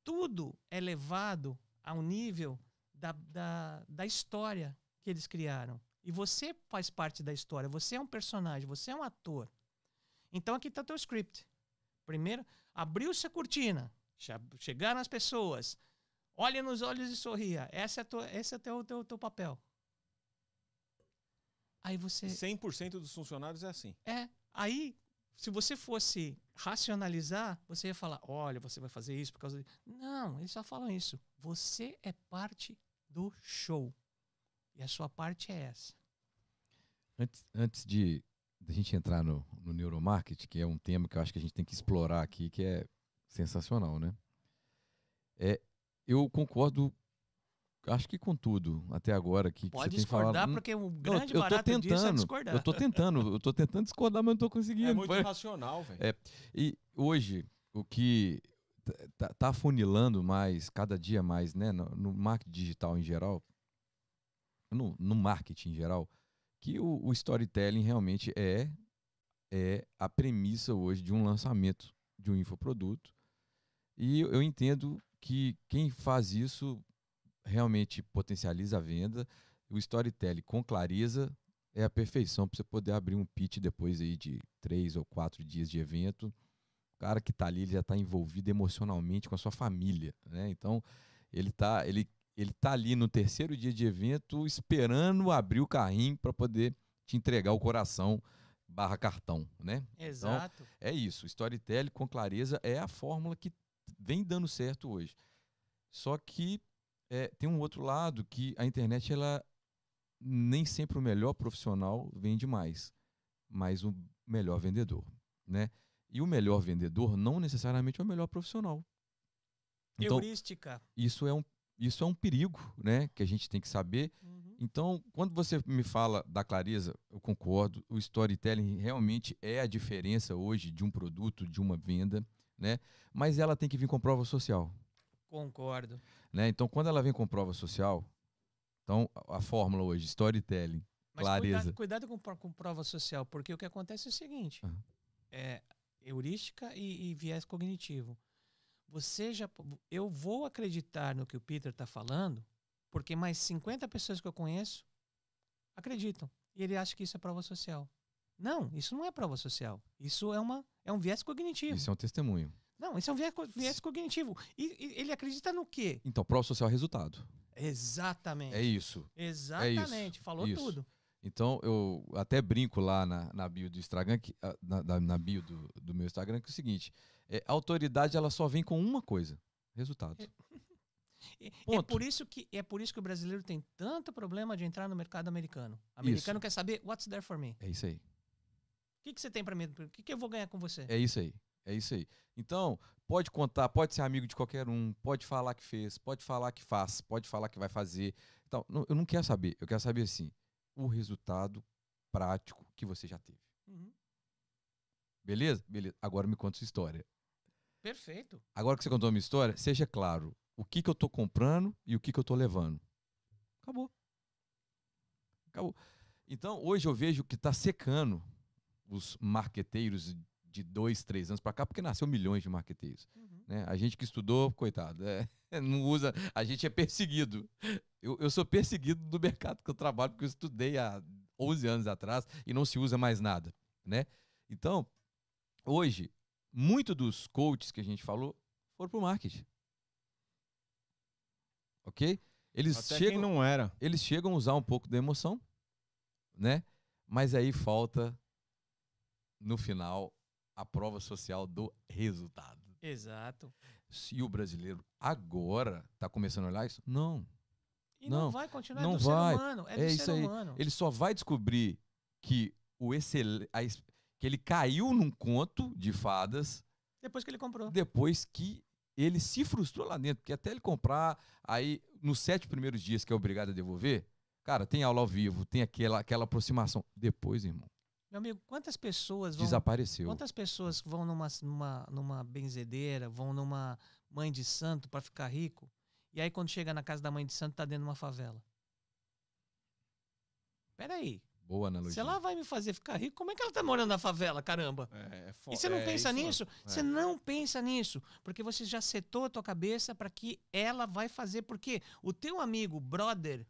Tudo é levado a um nível da, da, da história que eles criaram. E você faz parte da história, você é um personagem, você é um ator. Então aqui está teu script. Primeiro, abriu-se a cortina, chegaram as pessoas, olha nos olhos e sorria. Esse é, tua, esse é teu, teu, teu papel. Aí você. 100% dos funcionários é assim. É. Aí, se você fosse racionalizar, você ia falar: olha, você vai fazer isso por causa de. Não, eles só falam isso. Você é parte do show. E a sua parte é essa. Antes, antes de, da gente entrar no, no neuromarketing, que é um tema que eu acho que a gente tem que explorar aqui, que é sensacional, né? É, eu concordo, acho que com tudo até agora que, que Pode tem discordar, falado. Hum, porque o Não, grande eu tô é tentando, discordar. eu tô tentando, eu tô tentando discordar, mas não tô conseguindo. É muito Foi- racional, velho. É, E hoje, o que tá, tá afunilando mais, cada dia mais, né, no, no marketing digital em geral, no, no marketing em geral, que o, o storytelling realmente é, é a premissa hoje de um lançamento de um infoproduto. E eu entendo que quem faz isso realmente potencializa a venda. O storytelling com clareza é a perfeição para você poder abrir um pitch depois aí de três ou quatro dias de evento. O cara que está ali ele já está envolvido emocionalmente com a sua família, né? Então ele está ele ele tá ali no terceiro dia de evento esperando abrir o carrinho para poder te entregar o coração barra cartão, né? Exato. É isso. Storytelling com clareza é a fórmula que vem dando certo hoje. Só que é, tem um outro lado que a internet, ela nem sempre o melhor profissional vende mais, mas o melhor vendedor, né? E o melhor vendedor não necessariamente é o melhor profissional. Então, Heurística. isso é um isso é um perigo, né, que a gente tem que saber Uhum. então, quando você me fala da clareza, eu concordo. O storytelling realmente é a diferença hoje de um produto, de uma venda, né? Mas ela tem que vir com prova social, Concordo. né? Então, quando ela vem com prova social, então a fórmula hoje, storytelling, Mas Clareza. cuidado, cuidado com, com prova social, porque o que acontece é o seguinte: Aham. é heurística e, e viés cognitivo. Você já. Eu vou acreditar no que o Peter está falando, porque mais 50 pessoas que eu conheço acreditam. E ele acha que isso é prova social. Não, isso não é prova social. Isso é, uma, é um viés cognitivo. isso é um testemunho. Não, isso é um viés, viés cognitivo. E, e ele acredita no quê? Então, prova social é resultado. Exatamente. É isso. Exatamente. Falou isso. tudo. Então, eu até brinco lá na, na bio do Instagram, que, ah, na, na- bio do, do meu Instagram, que é o seguinte: é, a autoridade ela só vem com uma coisa: resultado. É Ponto. por, isso que, é por isso que o brasileiro tem tanto problema de entrar no mercado americano. O americano quer saber what's there for me. O É isso aí. que, que você tem pra mim? O que, que eu vou ganhar com você? É isso aí. É isso aí. Então, pode contar, pode ser amigo de qualquer um, pode falar que fez, pode falar que faz, pode falar que vai fazer. Então, não- eu não quero saber. Eu quero saber assim, o resultado prático que você já teve. Uhum. Beleza? Beleza. Agora me conta sua história. Perfeito. Agora que você contou a minha história, seja claro o que, que eu tô comprando e o que, que eu tô levando. Acabou. Acabou. Então, hoje eu vejo que está secando os marqueteiros de dois, três anos para cá, porque nasceu milhões de marqueteiros. Uhum. né? A gente que estudou, coitado, é, não usa, a gente é perseguido. Eu, eu sou perseguido do mercado que eu trabalho, porque eu estudei há 11 anos atrás e não se usa mais nada, né? Então, hoje, muito dos coaches que a gente falou foram para o marketing. Ok? Eles Até chegam, quem não era. eles chegam a usar um pouco da emoção, né? Mas aí falta, no final, a prova social do resultado. Exato. Se o brasileiro agora está começando a olhar isso, não. E não, Não, vai continuar não é do vai. ser humano. É, É isso ser aí. humano. Ele só vai descobrir que o excel... que ele caiu num conto de fadas Depois que ele comprou. depois que ele se frustrou lá dentro, porque até ele comprar, aí nos sete primeiros dias que é obrigado a devolver, cara, tem aula ao vivo, tem aquela, aquela aproximação. Depois, irmão, Meu amigo, quantas pessoas vão. desapareceu. Quantas pessoas vão numa, numa, numa benzedeira, vão numa mãe de santo para ficar rico? E aí, quando chega na casa da mãe de santo, tá dentro de uma favela. Peraí. Boa analogia. Se ela vai me fazer ficar rico, como é que ela tá morando na favela, caramba? É, é fo- E você não é pensa isso nisso? mesmo. Você É. não pensa nisso, porque você já setou a tua cabeça para que ela vai fazer, porque o teu amigo, brother,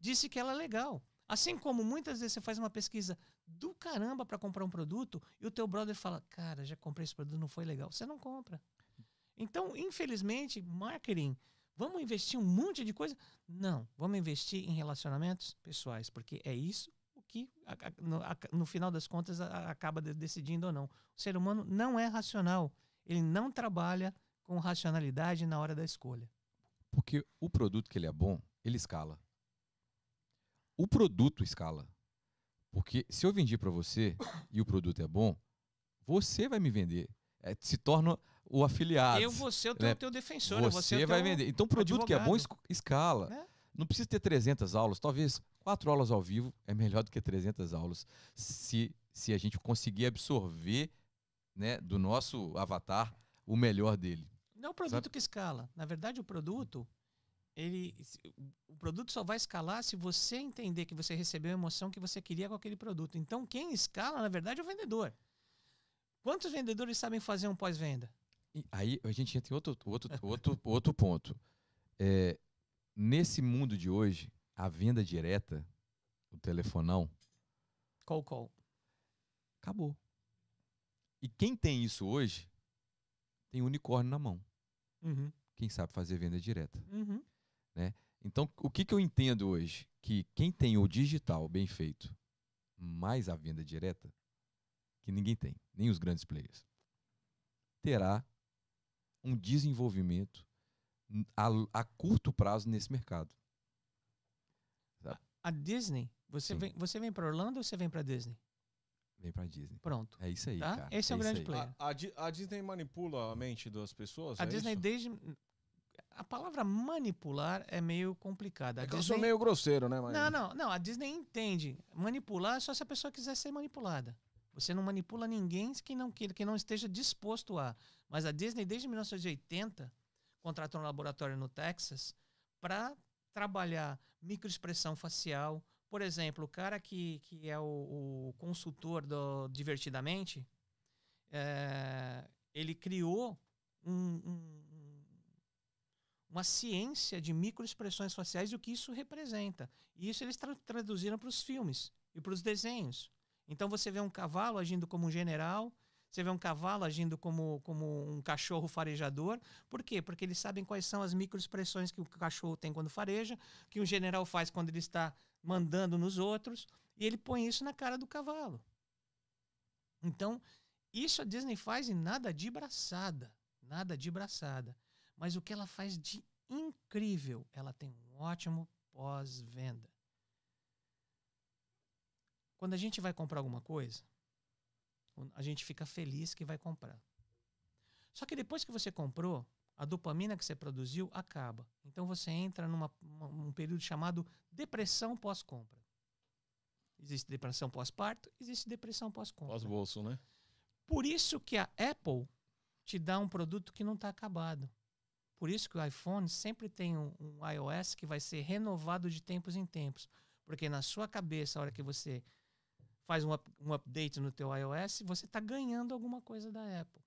disse que ela é legal. Assim como muitas vezes você faz uma pesquisa do caramba para comprar um produto e o teu brother fala: "Cara, já comprei esse produto, não foi legal". Você não compra. Então, infelizmente, marketing, vamos investir um monte de coisa? Não, vamos investir em relacionamentos pessoais, porque é isso o que no, no final das contas acaba de- decidindo ou não. O ser humano não é racional. Ele não trabalha com racionalidade na hora da escolha. Porque o produto que ele é bom, ele escala. O produto escala. Porque se eu vendi para você e o produto é bom, você vai me vender. É, se torna o afiliado. Eu vou ser o teu, né? teu defensor. Você vai vender. Então, produto que é bom, advogado. es- escala. É. Não precisa ter 300 aulas. Talvez quatro aulas ao vivo é melhor do que 300 aulas. Se, se a gente conseguir absorver né, do nosso avatar o melhor dele. Não é o produto que escala. Na verdade, o produto, ele, o produto só vai escalar se você entender que você recebeu a emoção que você queria com aquele produto. Então, quem escala, na verdade, é o vendedor. Quantos vendedores sabem fazer um pós-venda? Aí a gente entra em outro, outro, outro, outro ponto. É, nesse mundo de hoje, a venda direta, o telefonão, Call call. acabou. E quem tem isso hoje, tem unicórnio na mão. Uhum. Quem sabe fazer venda direta. Uhum. Então, o que, que eu entendo hoje? Que quem tem o digital bem feito, mais a venda direta, que ninguém tem, nem os grandes players, terá um desenvolvimento a, a curto prazo nesse mercado. A Disney, você Sim. vem, você vem para Orlando ou você vem para Disney? Vem pra Disney. Pronto. É isso aí, Tá? cara. Esse é o grande player. A, a a Disney manipula a mente das pessoas? A é Disney isso? desde a palavra manipular é meio complicada. A É que eu Disney sou meio grosseiro, né? Mas... Não, não, não. A Disney entende. Manipular é só se a pessoa quiser ser manipulada. Você não manipula ninguém que não queira, que não esteja disposto a. Mas a Disney, desde 1980, contratou um laboratório no Texas para trabalhar microexpressão facial. Por exemplo, o cara que, que é o, o consultor do Divertidamente, é, ele criou um- um- uma ciência de microexpressões faciais e o que isso representa. E isso eles tra- traduziram para os filmes e para os desenhos. Então você vê um cavalo agindo como um general, você vê um cavalo agindo como, como um cachorro farejador. Por quê? Porque eles sabem quais são as microexpressões que o cachorro tem quando fareja, que o general faz quando ele está mandando nos outros, e ele põe isso na cara do cavalo. Então, isso a Disney faz e nada de braçada, nada de braçada. Mas o que ela faz de incrível, ela tem um ótimo pós-venda. Quando a gente vai comprar alguma coisa, a gente fica feliz que vai comprar. Só que depois que você comprou, a dopamina que você produziu acaba. Então você entra num período chamado depressão pós-compra. Existe depressão pós-parto, existe depressão pós-compra. Pós-bolso, né? Por isso que a Apple te dá um produto que não está acabado. Por isso que o iPhone sempre tem um, um iOS que vai ser renovado de tempos em tempos. Porque na sua cabeça, a hora que você faz um, up- um update no teu iOS, você está ganhando alguma coisa da Apple.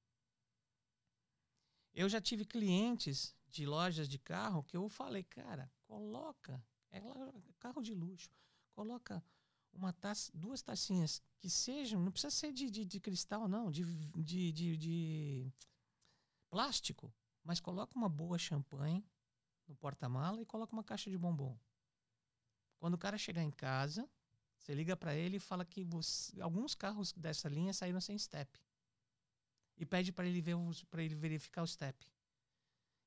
Eu já tive clientes de lojas de carro que eu falei, cara, coloca, é carro de luxo, coloca uma taça, duas tacinhas que sejam, não precisa ser de, de, de cristal, não, de, de, de, de plástico, mas coloca uma boa champanhe no porta-mala e coloca uma caixa de bombom. Quando o cara chegar em casa, você liga para ele e fala que você- alguns carros dessa linha saíram sem step. E pede para ele ver para ele verificar o step.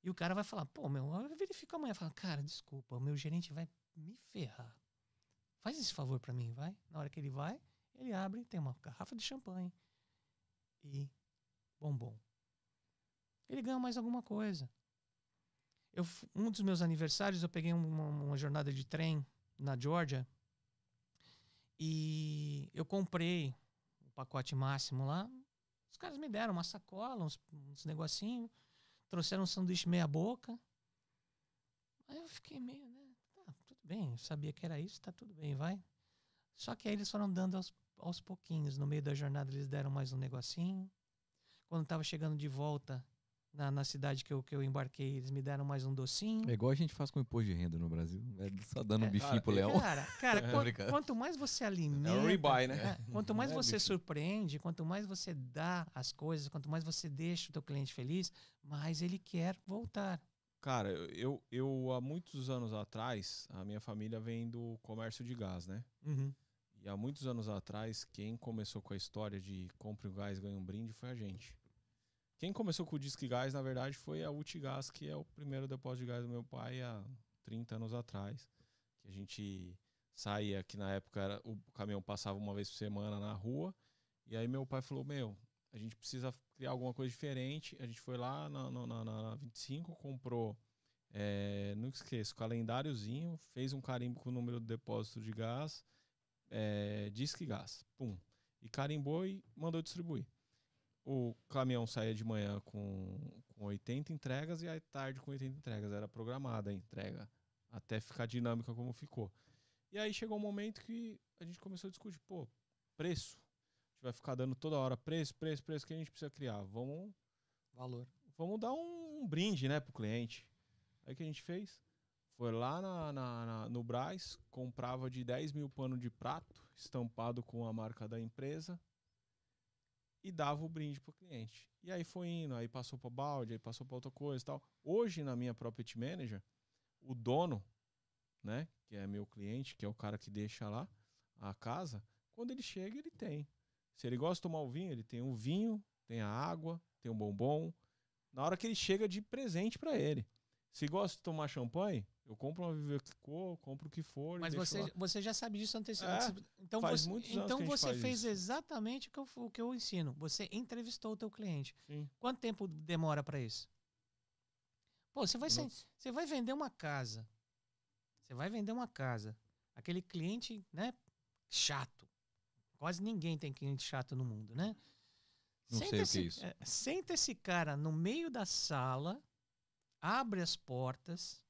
E o cara vai falar: "Pô, meu, eu verifico amanhã". Fala: "Cara, desculpa, o meu gerente vai me ferrar. Faz esse favor para mim, vai?". Na hora que ele vai, ele abre, tem uma garrafa de champanhe e bombom. Ele ganha mais alguma coisa. Eu, um dos meus aniversários, eu peguei um, uma, uma jornada de trem na Georgia e eu comprei o pacote máximo lá. Os caras me deram uma sacola, uns, uns negocinhos, trouxeram um sanduíche meia boca. Aí eu fiquei meio, né? Tá, tudo bem, eu sabia que era isso, tá tudo bem, vai. Só que aí eles foram dando aos, aos pouquinhos. No meio da jornada eles deram mais um negocinho. Quando tava chegando de volta na, na cidade que eu, que eu embarquei, eles me deram mais um docinho. É igual a gente faz com o imposto de renda no Brasil. É só dando um É, bifinho cara, pro é- leão. Cara, cara, É, quanto mais você É alimenta, o rebuy, né? é, quanto mais É, você bicho. surpreende, quanto mais você dá as coisas, quanto mais você deixa o teu cliente feliz, mais ele quer voltar. Cara, eu, eu há muitos anos atrás, a minha família vem do comércio de gás, né? Uhum. E há muitos anos atrás, quem começou com a história de compre um gás, ganha um brinde foi a gente. Quem começou com o Disque Gás, na verdade, foi a Ultigás, que é o primeiro depósito de gás do meu pai há 30 anos atrás. Que a gente saía, que na época era, o caminhão passava uma vez por semana na rua. E aí meu pai falou: Meu, a gente precisa criar alguma coisa diferente. A gente foi lá na, na, na, na 25, comprou, é, não esqueço, calendáriozinho, fez um carimbo com o número do depósito de gás, é, disque gás, pum. E carimbou e mandou distribuir. O caminhão saía de manhã com, com 80 entregas e à tarde com 80 entregas. Era programada a entrega, até ficar dinâmica como ficou. E aí chegou um momento que a gente começou a discutir, pô, preço vai ficar dando toda hora preço, preço, preço que a gente precisa criar. Vamos. Valor. Vamos dar um, um brinde, né, pro cliente. Aí que a gente fez? Foi lá na, na, na, no Braz, comprava de 10 mil pano de prato, estampado com a marca da empresa, e dava o brinde pro cliente. E aí foi indo, aí passou para balde, aí passou para outra coisa e tal. Hoje, na minha Property Manager, o dono, né, que é meu cliente, que é o cara que deixa lá a casa, quando ele chega, ele tem se ele gosta de tomar o vinho, ele tem o vinho, tem a água, tem o bombom. Na hora que ele chega de presente para ele. Se gosta de tomar champanhe, eu compro uma Viveco, compro o que for. Mas você, você já sabe disso antecipadamente. É, então faz você, muitos então você fez isso. exatamente o que, eu, o que eu ensino. Você entrevistou o teu cliente. Sim. Quanto tempo demora para isso? Pô, você vai, ser, você vai vender uma casa. Você vai vender uma casa. Aquele cliente, né, chato. Quase ninguém tem cliente chato no mundo, né? Não senta sei esse, o que é isso. É, senta esse cara no meio da sala, abre as portas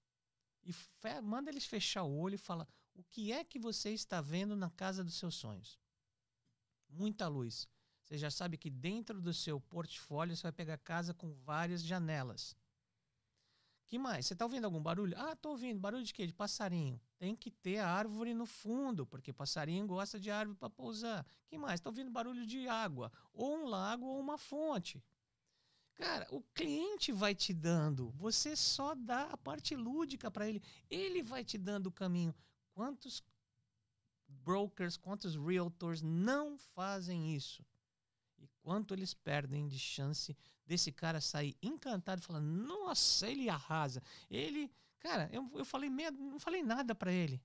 e manda eles fechar o olho e fala: o que é que você está vendo na casa dos seus sonhos? Muita luz. Você já sabe que dentro do seu portfólio você vai pegar casa com várias janelas. Que mais? Você está ouvindo algum barulho? Ah, estou ouvindo. Barulho de quê? De passarinho. Tem que ter árvore no fundo, porque passarinho gosta de árvore para pousar. Que mais? Estou ouvindo barulho de água. Ou um lago ou uma fonte. Cara, o cliente vai te dando. Você só dá a parte lúdica para ele. Ele vai te dando o caminho. Quantos brokers, quantos realtors não fazem isso? E quanto eles perdem de chance desse cara sair encantado falando, nossa, ele arrasa. Ele, cara, eu, eu falei não falei nada para ele.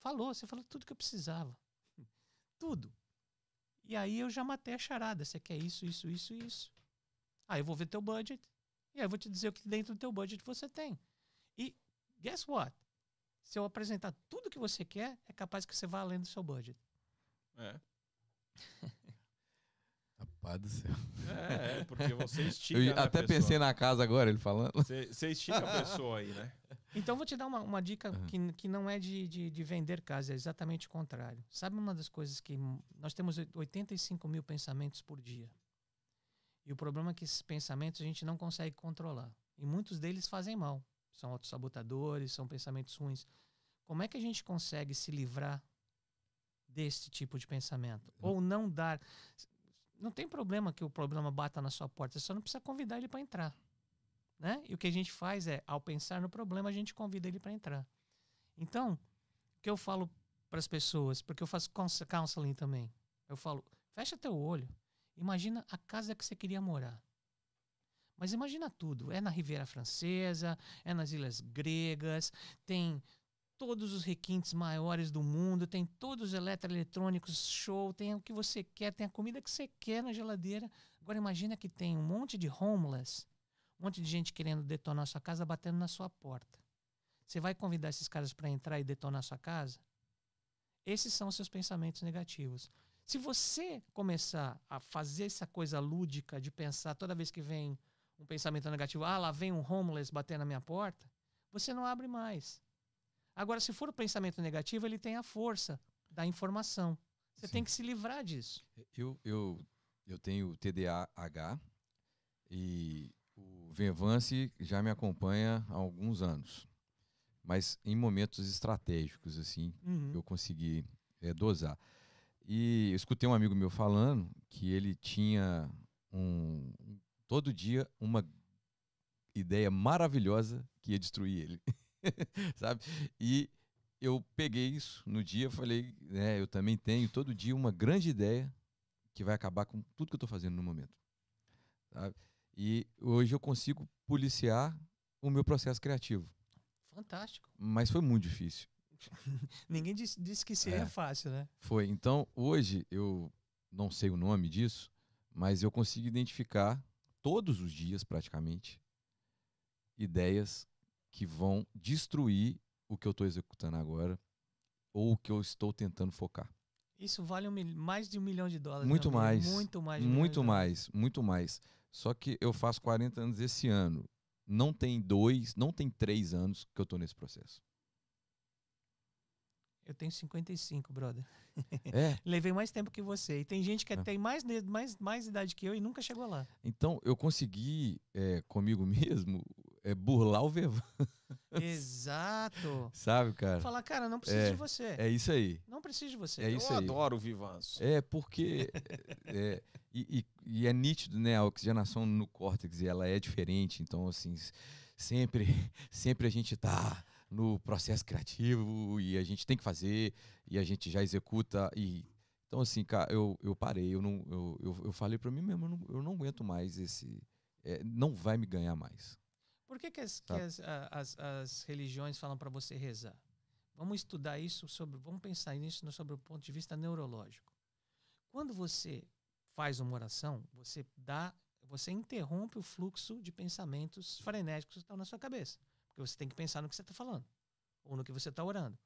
Falou, você falou tudo que eu precisava. Tudo. E aí eu já matei a charada. Você quer isso, isso, isso, isso. Aí eu vou ver teu budget. E aí eu vou te dizer o que dentro do teu budget você tem. E guess what? Se eu apresentar tudo que você quer, é capaz que você vá além do seu budget. É. Rapaz do céu. É, é porque você estica. Eu né, até pessoa? pensei na casa agora, ele falando. Você, você estica a pessoa aí, né? Então, vou te dar uma, uma dica Uhum. que, que não é de, de, de vender casa, é exatamente o contrário. Sabe uma das coisas que. Nós temos 85 mil pensamentos por dia. E o problema é que esses pensamentos a gente não consegue controlar. E muitos deles fazem mal. São autossabotadores, são pensamentos ruins. Como é que a gente consegue se livrar desse tipo de pensamento? Ou não dar. Não tem problema que o problema bata na sua porta, você só não precisa convidar ele para entrar. Né? E o que a gente faz é, ao pensar no problema, a gente convida ele para entrar. Então, o que eu falo para as pessoas, porque eu faço counseling também, eu falo, fecha teu olho, imagina a casa que você queria morar. Mas imagina tudo, é na Riviera Francesa, é nas Ilhas Gregas, tem todos os requintes maiores do mundo, tem todos os eletroeletrônicos show, tem o que você quer, tem a comida que você quer na geladeira. Agora imagina que tem um monte de homeless, um monte de gente querendo detonar sua casa, batendo na sua porta. Você vai convidar esses caras para entrar e detonar sua casa? Esses são os seus pensamentos negativos. Se você começar a fazer essa coisa lúdica de pensar toda vez que vem um pensamento negativo, ah, lá vem um homeless bater na minha porta, você não abre mais. Agora, se for o pensamento negativo, ele tem a força da informação. Você Sim. tem que se livrar disso. Eu, eu, eu tenho TDAH e o Venvance já me acompanha há alguns anos. Mas em momentos estratégicos, assim, Uhum. eu consegui eh, dosar. E eu escutei um amigo meu falando que ele tinha um, todo dia uma ideia maravilhosa que ia destruir ele, sabe? E eu peguei isso no dia, falei, né, eu também tenho todo dia uma grande ideia que vai acabar com tudo que eu estou fazendo no momento, sabe? E hoje eu consigo policiar o meu processo criativo, Fantástico. mas foi muito difícil. Ninguém disse, disse que seria É. fácil, né? Foi. Então, hoje, eu não sei o nome disso, mas eu consigo identificar todos os dias, praticamente, ideias que vão destruir o que eu estou executando agora ou o que eu estou tentando focar. Isso vale um mil- mais de um milhão de dólares. Muito mais. Muito mais. um Muito mais, muito mais. Só que eu faço 40 anos esse ano. Não tem dois, não tem três anos que eu estou nesse processo. Eu tenho 55, brother. É, Levei mais tempo que você. E tem gente que É. tem mais, mais, mais idade que eu e nunca chegou lá. então eu consegui é, comigo mesmo é, burlar o Vevan, Exato. sabe, cara? Falar, cara, não preciso É, de você. É isso aí. Não preciso de você. É isso eu aí. adoro o Vivanço. É porque é, e, e- e é nítido, né? A oxigenação no córtex ela é diferente. Então, assim, sempre, sempre a gente tá no processo criativo e a gente tem que fazer e a gente já executa e então assim, cara, eu, eu parei, eu não, eu, eu, eu falei para mim mesmo, eu não, eu não aguento mais esse, é, não vai me ganhar mais. Por que, que, as, que Tá. as, as, as religiões falam para você rezar? Vamos estudar isso sobre, vamos pensar nisso sobre o ponto de vista neurológico. Quando você faz uma oração, você dá, você interrompe o fluxo de pensamentos frenéticos que estão na sua cabeça, porque você tem que pensar no que você está falando ou no que você está orando.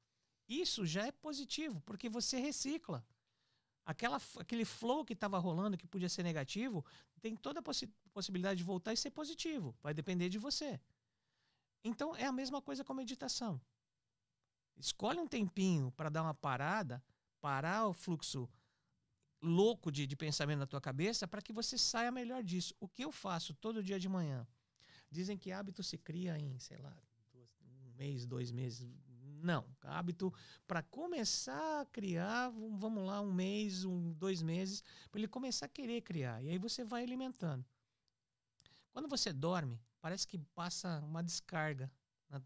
Isso já é positivo, porque você recicla. Aquela, aquele flow que estava rolando, que podia ser negativo, tem toda a possi- possibilidade de voltar e ser positivo. Vai depender de você. Então é a mesma coisa com a meditação. Escolhe um tempinho para dar uma parada, parar o fluxo louco de, de pensamento na tua cabeça para que você saia melhor disso. O que eu faço todo dia de manhã? Dizem que hábito se cria em, sei lá, um mês, dois meses. Não. Hábito para começar a criar, vamos lá, um mês, um, dois meses, para ele começar a querer criar. E aí você vai alimentando. Quando você dorme, parece que passa uma descarga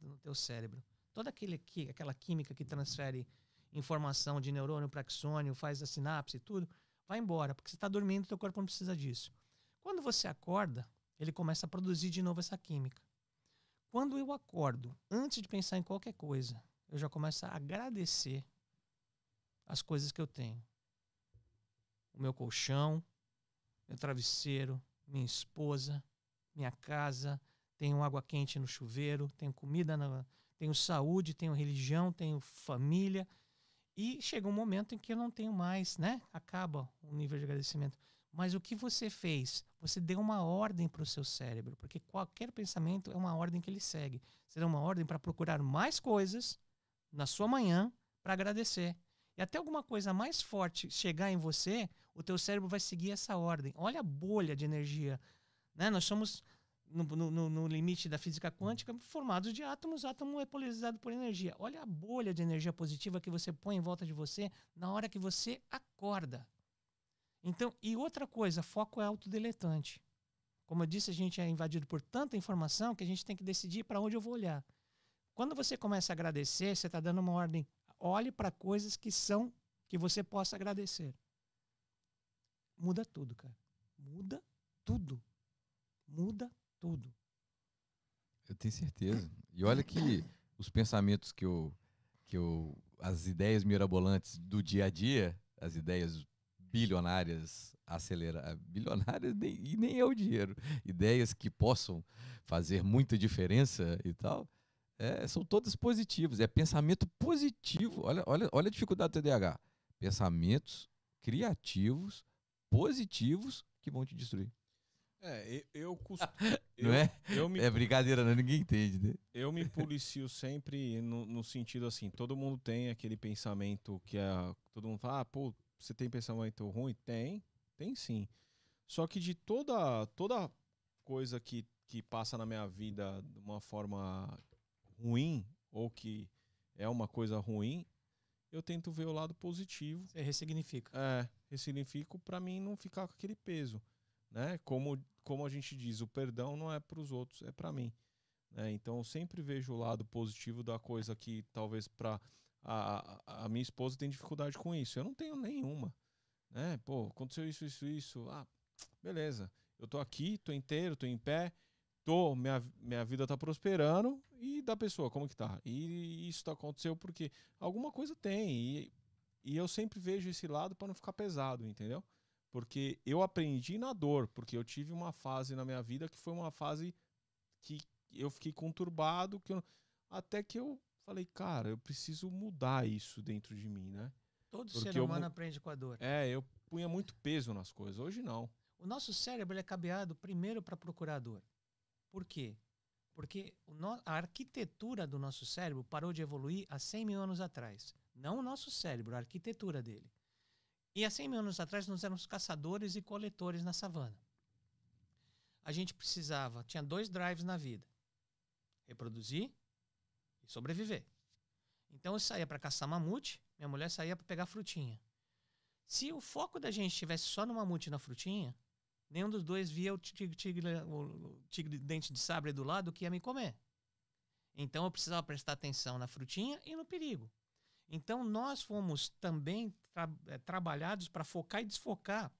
no teu cérebro. Toda aquele, aquela química que transfere informação de neurônio para axônio, faz a sinapse e tudo, vai embora, porque você está dormindo, teu corpo não precisa disso. Quando você acorda, ele começa a produzir de novo essa química. Quando eu acordo, antes de pensar em qualquer coisa, eu já começo a agradecer as coisas que eu tenho. O meu colchão, meu travesseiro, minha esposa, minha casa, tenho água quente no chuveiro, tenho comida, na, tenho saúde, tenho religião, tenho família. E chega um momento em que eu não tenho mais, né? Acaba o nível de agradecimento. Mas o que você fez? Você deu uma ordem para o seu cérebro, porque qualquer pensamento é uma ordem que ele segue. Você deu uma ordem para procurar mais coisas na sua manhã para agradecer. E até alguma coisa mais forte chegar em você, o teu cérebro vai seguir essa ordem. Olha a bolha de energia. Né? Nós somos, no, no- no limite da física quântica, formados de átomos. Átomo é polarizado por energia. Olha a bolha de energia positiva que você põe em volta de você na hora que você acorda. Então, e outra coisa, foco é autodeletante. Como eu disse, a gente é invadido por tanta informação que a gente tem que decidir para onde eu vou olhar. Quando você começa a agradecer, você está dando uma ordem. Olhe para coisas que são que você possa agradecer. Muda tudo, cara. Muda tudo. Muda tudo. Eu tenho certeza. E olha que os pensamentos que eu, que eu, as ideias mirabolantes do dia a dia, as ideias bilionárias, acelerar, bilionárias nem, e nem é o dinheiro, ideias que possam fazer muita diferença e tal, é, são todas positivas. É pensamento positivo. Olha, olha, olha a dificuldade do TDAH. Pensamentos criativos, positivos que vão te destruir. É, eu costumo. Não é? Eu me, É brincadeira, não, ninguém entende, né? eu me policio sempre no, no sentido assim: todo mundo tem aquele pensamento que é. Todo mundo fala, ah, pô, você tem pensamento ruim? Tem, tem sim. Só que de toda, toda coisa que, que passa na minha vida de uma forma ruim, ou que é uma coisa ruim, eu tento ver o lado positivo Você ressignifica. é, ressignifico para mim não ficar com aquele peso, né? Como como a gente diz, o perdão não é para os outros, é para mim, né? Então eu sempre vejo o lado positivo da coisa que talvez para a, a, minha esposa tem dificuldade com isso. Eu não tenho nenhuma, né? Pô, aconteceu isso, isso, isso. Ah, beleza. Eu tô aqui, tô inteiro, tô em pé. tô, minha, minha vida tá prosperando e da pessoa, como que tá? E isso aconteceu porque alguma coisa tem. E, e eu sempre vejo esse lado para não ficar pesado, entendeu? Porque eu aprendi na dor, porque eu tive uma fase na minha vida que foi uma fase que eu fiquei conturbado, que eu, até que eu falei, cara, eu preciso mudar isso dentro de mim, né? Todo Porque ser eu humano mu- aprende com a dor. É, eu punha muito peso nas coisas. Hoje não. O nosso cérebro é cabeado primeiro para procurar dor. Por quê? Porque a arquitetura do nosso cérebro parou de evoluir há 100 mil anos atrás. Não o nosso cérebro, a arquitetura dele. E há 100 mil anos atrás nós éramos caçadores e coletores na savana. A gente precisava, tinha dois drives na vida: reproduzir e sobreviver. Então eu saía para caçar mamute, minha mulher saía para pegar frutinha. Se o foco da gente estivesse só no mamute e na frutinha, nenhum dos dois via o tigre, tigre, o tigre dente de sabre do lado que ia me comer. Então eu precisava prestar atenção na frutinha e no perigo. Então nós fomos também tra eh, trabalhados para focar e desfocar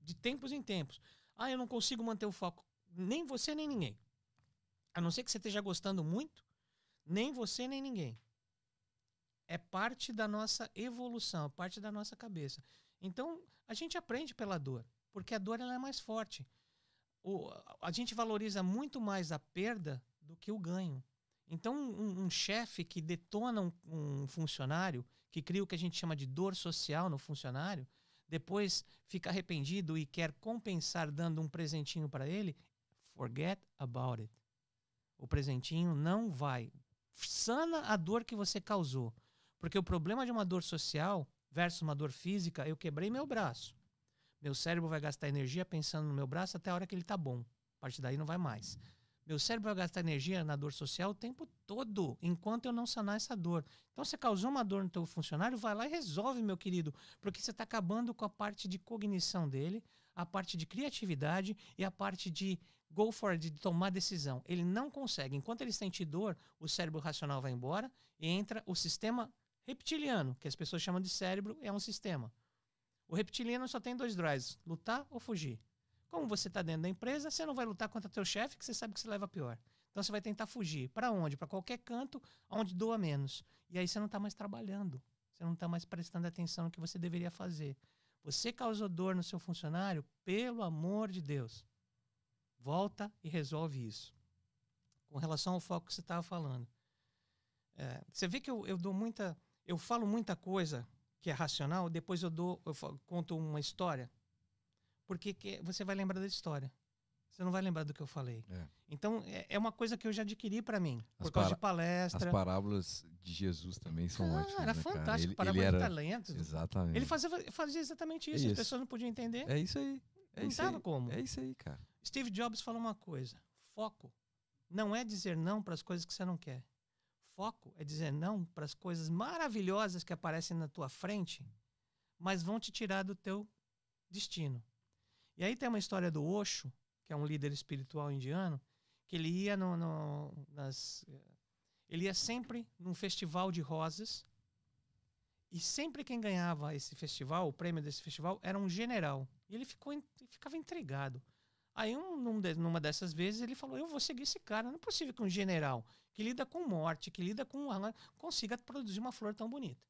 de tempos em tempos. Ah, eu não consigo manter o foco. Nem você, nem ninguém. A não ser que você esteja gostando muito, nem você, nem ninguém. É parte da nossa evolução, parte da nossa cabeça. Então, a gente aprende pela dor, porque a dor ela é mais forte. O, a gente valoriza muito mais a perda do que o ganho. Então, um, um chefe que detona um, um funcionário, que cria o que a gente chama de dor social no funcionário, depois fica arrependido e quer compensar dando um presentinho para ele, forget about it. O presentinho não vai. Sana a dor que você causou. Porque o problema de uma dor social versus uma dor física, eu quebrei meu braço. Meu cérebro vai gastar energia pensando no meu braço até a hora que ele tá bom. A partir daí não vai mais. Meu cérebro vai gastar energia na dor social o tempo todo, enquanto eu não sanar essa dor. Então, você causou uma dor no teu funcionário, vai lá e resolve, meu querido, porque você está acabando com a parte de cognição dele, a parte de criatividade e a parte de go for it, de tomar decisão. Ele não consegue. Enquanto ele sente dor, o cérebro racional vai embora e entra o sistema reptiliano, que as pessoas chamam de cérebro, é um sistema. O reptiliano só tem dois drives: lutar ou fugir. Como você está dentro da empresa, você não vai lutar contra teu chefe, que você sabe que você leva pior. Então você vai tentar fugir. Para onde? Para qualquer canto onde doa menos. E aí você não está mais trabalhando. Você não está mais prestando atenção no que você deveria fazer. Você causou dor no seu funcionário, pelo amor de Deus. Volta e resolve isso. Com relação ao foco que você estava falando. É, você vê que eu, eu dou muita. Eu falo muita coisa que é racional, depois eu dou, eu conto uma história, porque que- você vai lembrar da história. Você não vai lembrar do que eu falei. É. Então, é, é uma coisa que eu já adquiri para mim, por As causa de para- As palestra. parábolas de Jesus também são Ah, ótimas. era né, cara? fantástico, Ele, parábola ele de era... talentos. Exatamente. Ele fazia, fazia exatamente isso, É as isso. pessoas não podiam entender. É isso aí. É não isso tava aí. como. É isso aí, cara. Steve Jobs falou uma coisa: foco não é dizer não para as coisas que você não quer. Foco é dizer não para as coisas maravilhosas que aparecem na tua frente, mas vão te tirar do teu destino. E aí tem uma história do Osho, que é um líder espiritual indiano, que ele ia no, no- nas, ele ia sempre num festival de rosas e sempre quem ganhava esse festival, o prêmio desse festival, era um general. E ele ficou, ficava intrigado. Aí, um, numa dessas vezes, ele falou: Eu vou seguir esse cara. Não é possível que um general que lida com morte, que lida com. consiga produzir uma flor tão bonita.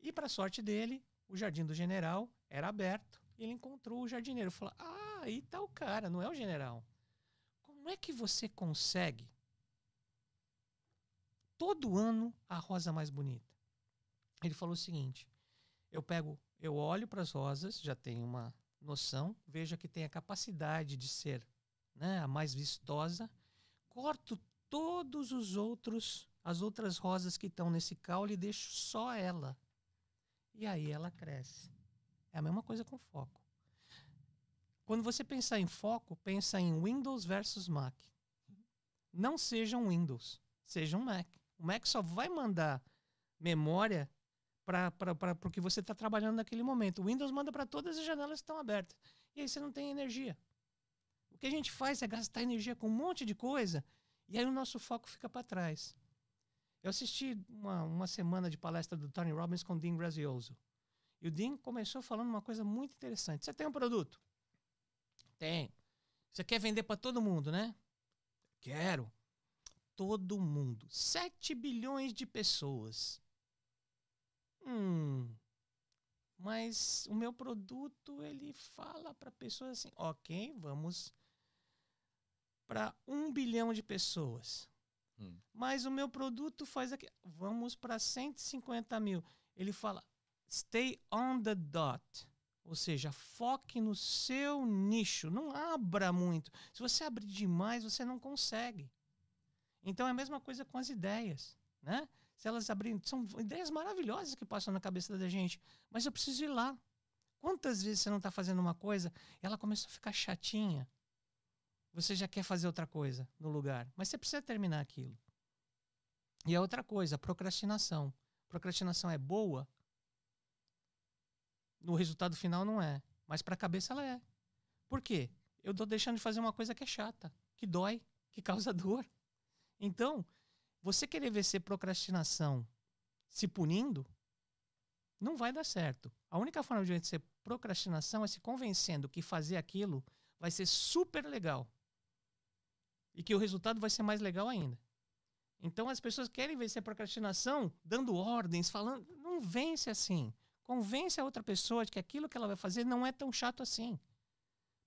E, para sorte dele, o jardim do general era aberto e ele encontrou o jardineiro. Falou: Ah, aí tá o cara, não é o general. Como é que você consegue todo ano a rosa mais bonita? Ele falou o seguinte: eu pego, eu olho para as rosas, já tenho uma noção, vejo que tem a capacidade de ser né, a mais vistosa, corto todos os outros, as outras rosas que estão nesse caule e deixo só ela. E aí ela cresce. É a mesma coisa com foco. Quando você pensar em foco, pensa em Windows versus Mac. Não seja um Windows, seja um Mac. O Mac só vai mandar memória para o que você está trabalhando naquele momento. O Windows manda para todas as janelas que estão abertas. E aí você não tem energia. O que a gente faz é gastar energia com um monte de coisa e aí o nosso foco fica para trás. Eu assisti uma, uma semana de palestra do Tony Robbins com Dean Grazioso. E o Dean começou falando uma coisa muito interessante. Você tem um produto? Tem. Você quer vender para todo mundo, né? Quero. Todo mundo. 7 bilhões de pessoas. Hum. Mas o meu produto, ele fala para pessoas assim: ok, vamos para um bilhão de pessoas. Hum. Mas o meu produto faz aqui. Vamos para 150 mil. Ele fala: stay on the dot. Ou seja, foque no seu nicho. Não abra muito. Se você abrir demais, você não consegue. Então é a mesma coisa com as ideias, né? Se elas abrirem, são ideias maravilhosas que passam na cabeça da gente, mas eu preciso ir lá. Quantas vezes você não está fazendo uma coisa e ela começou a ficar chatinha? Você já quer fazer outra coisa no lugar, mas você precisa terminar aquilo. E a outra coisa, procrastinação. Procrastinação é boa? No resultado final não é, mas para a cabeça ela é. Por quê? Eu estou deixando de fazer uma coisa que é chata, que dói, que causa dor. Então, você querer ver ser procrastinação se punindo, não vai dar certo. A única forma de vencer procrastinação é se convencendo que fazer aquilo vai ser super legal. E que o resultado vai ser mais legal ainda. Então as pessoas querem vencer procrastinação dando ordens, falando. Não vence assim. Convence a outra pessoa de que aquilo que ela vai fazer não é tão chato assim.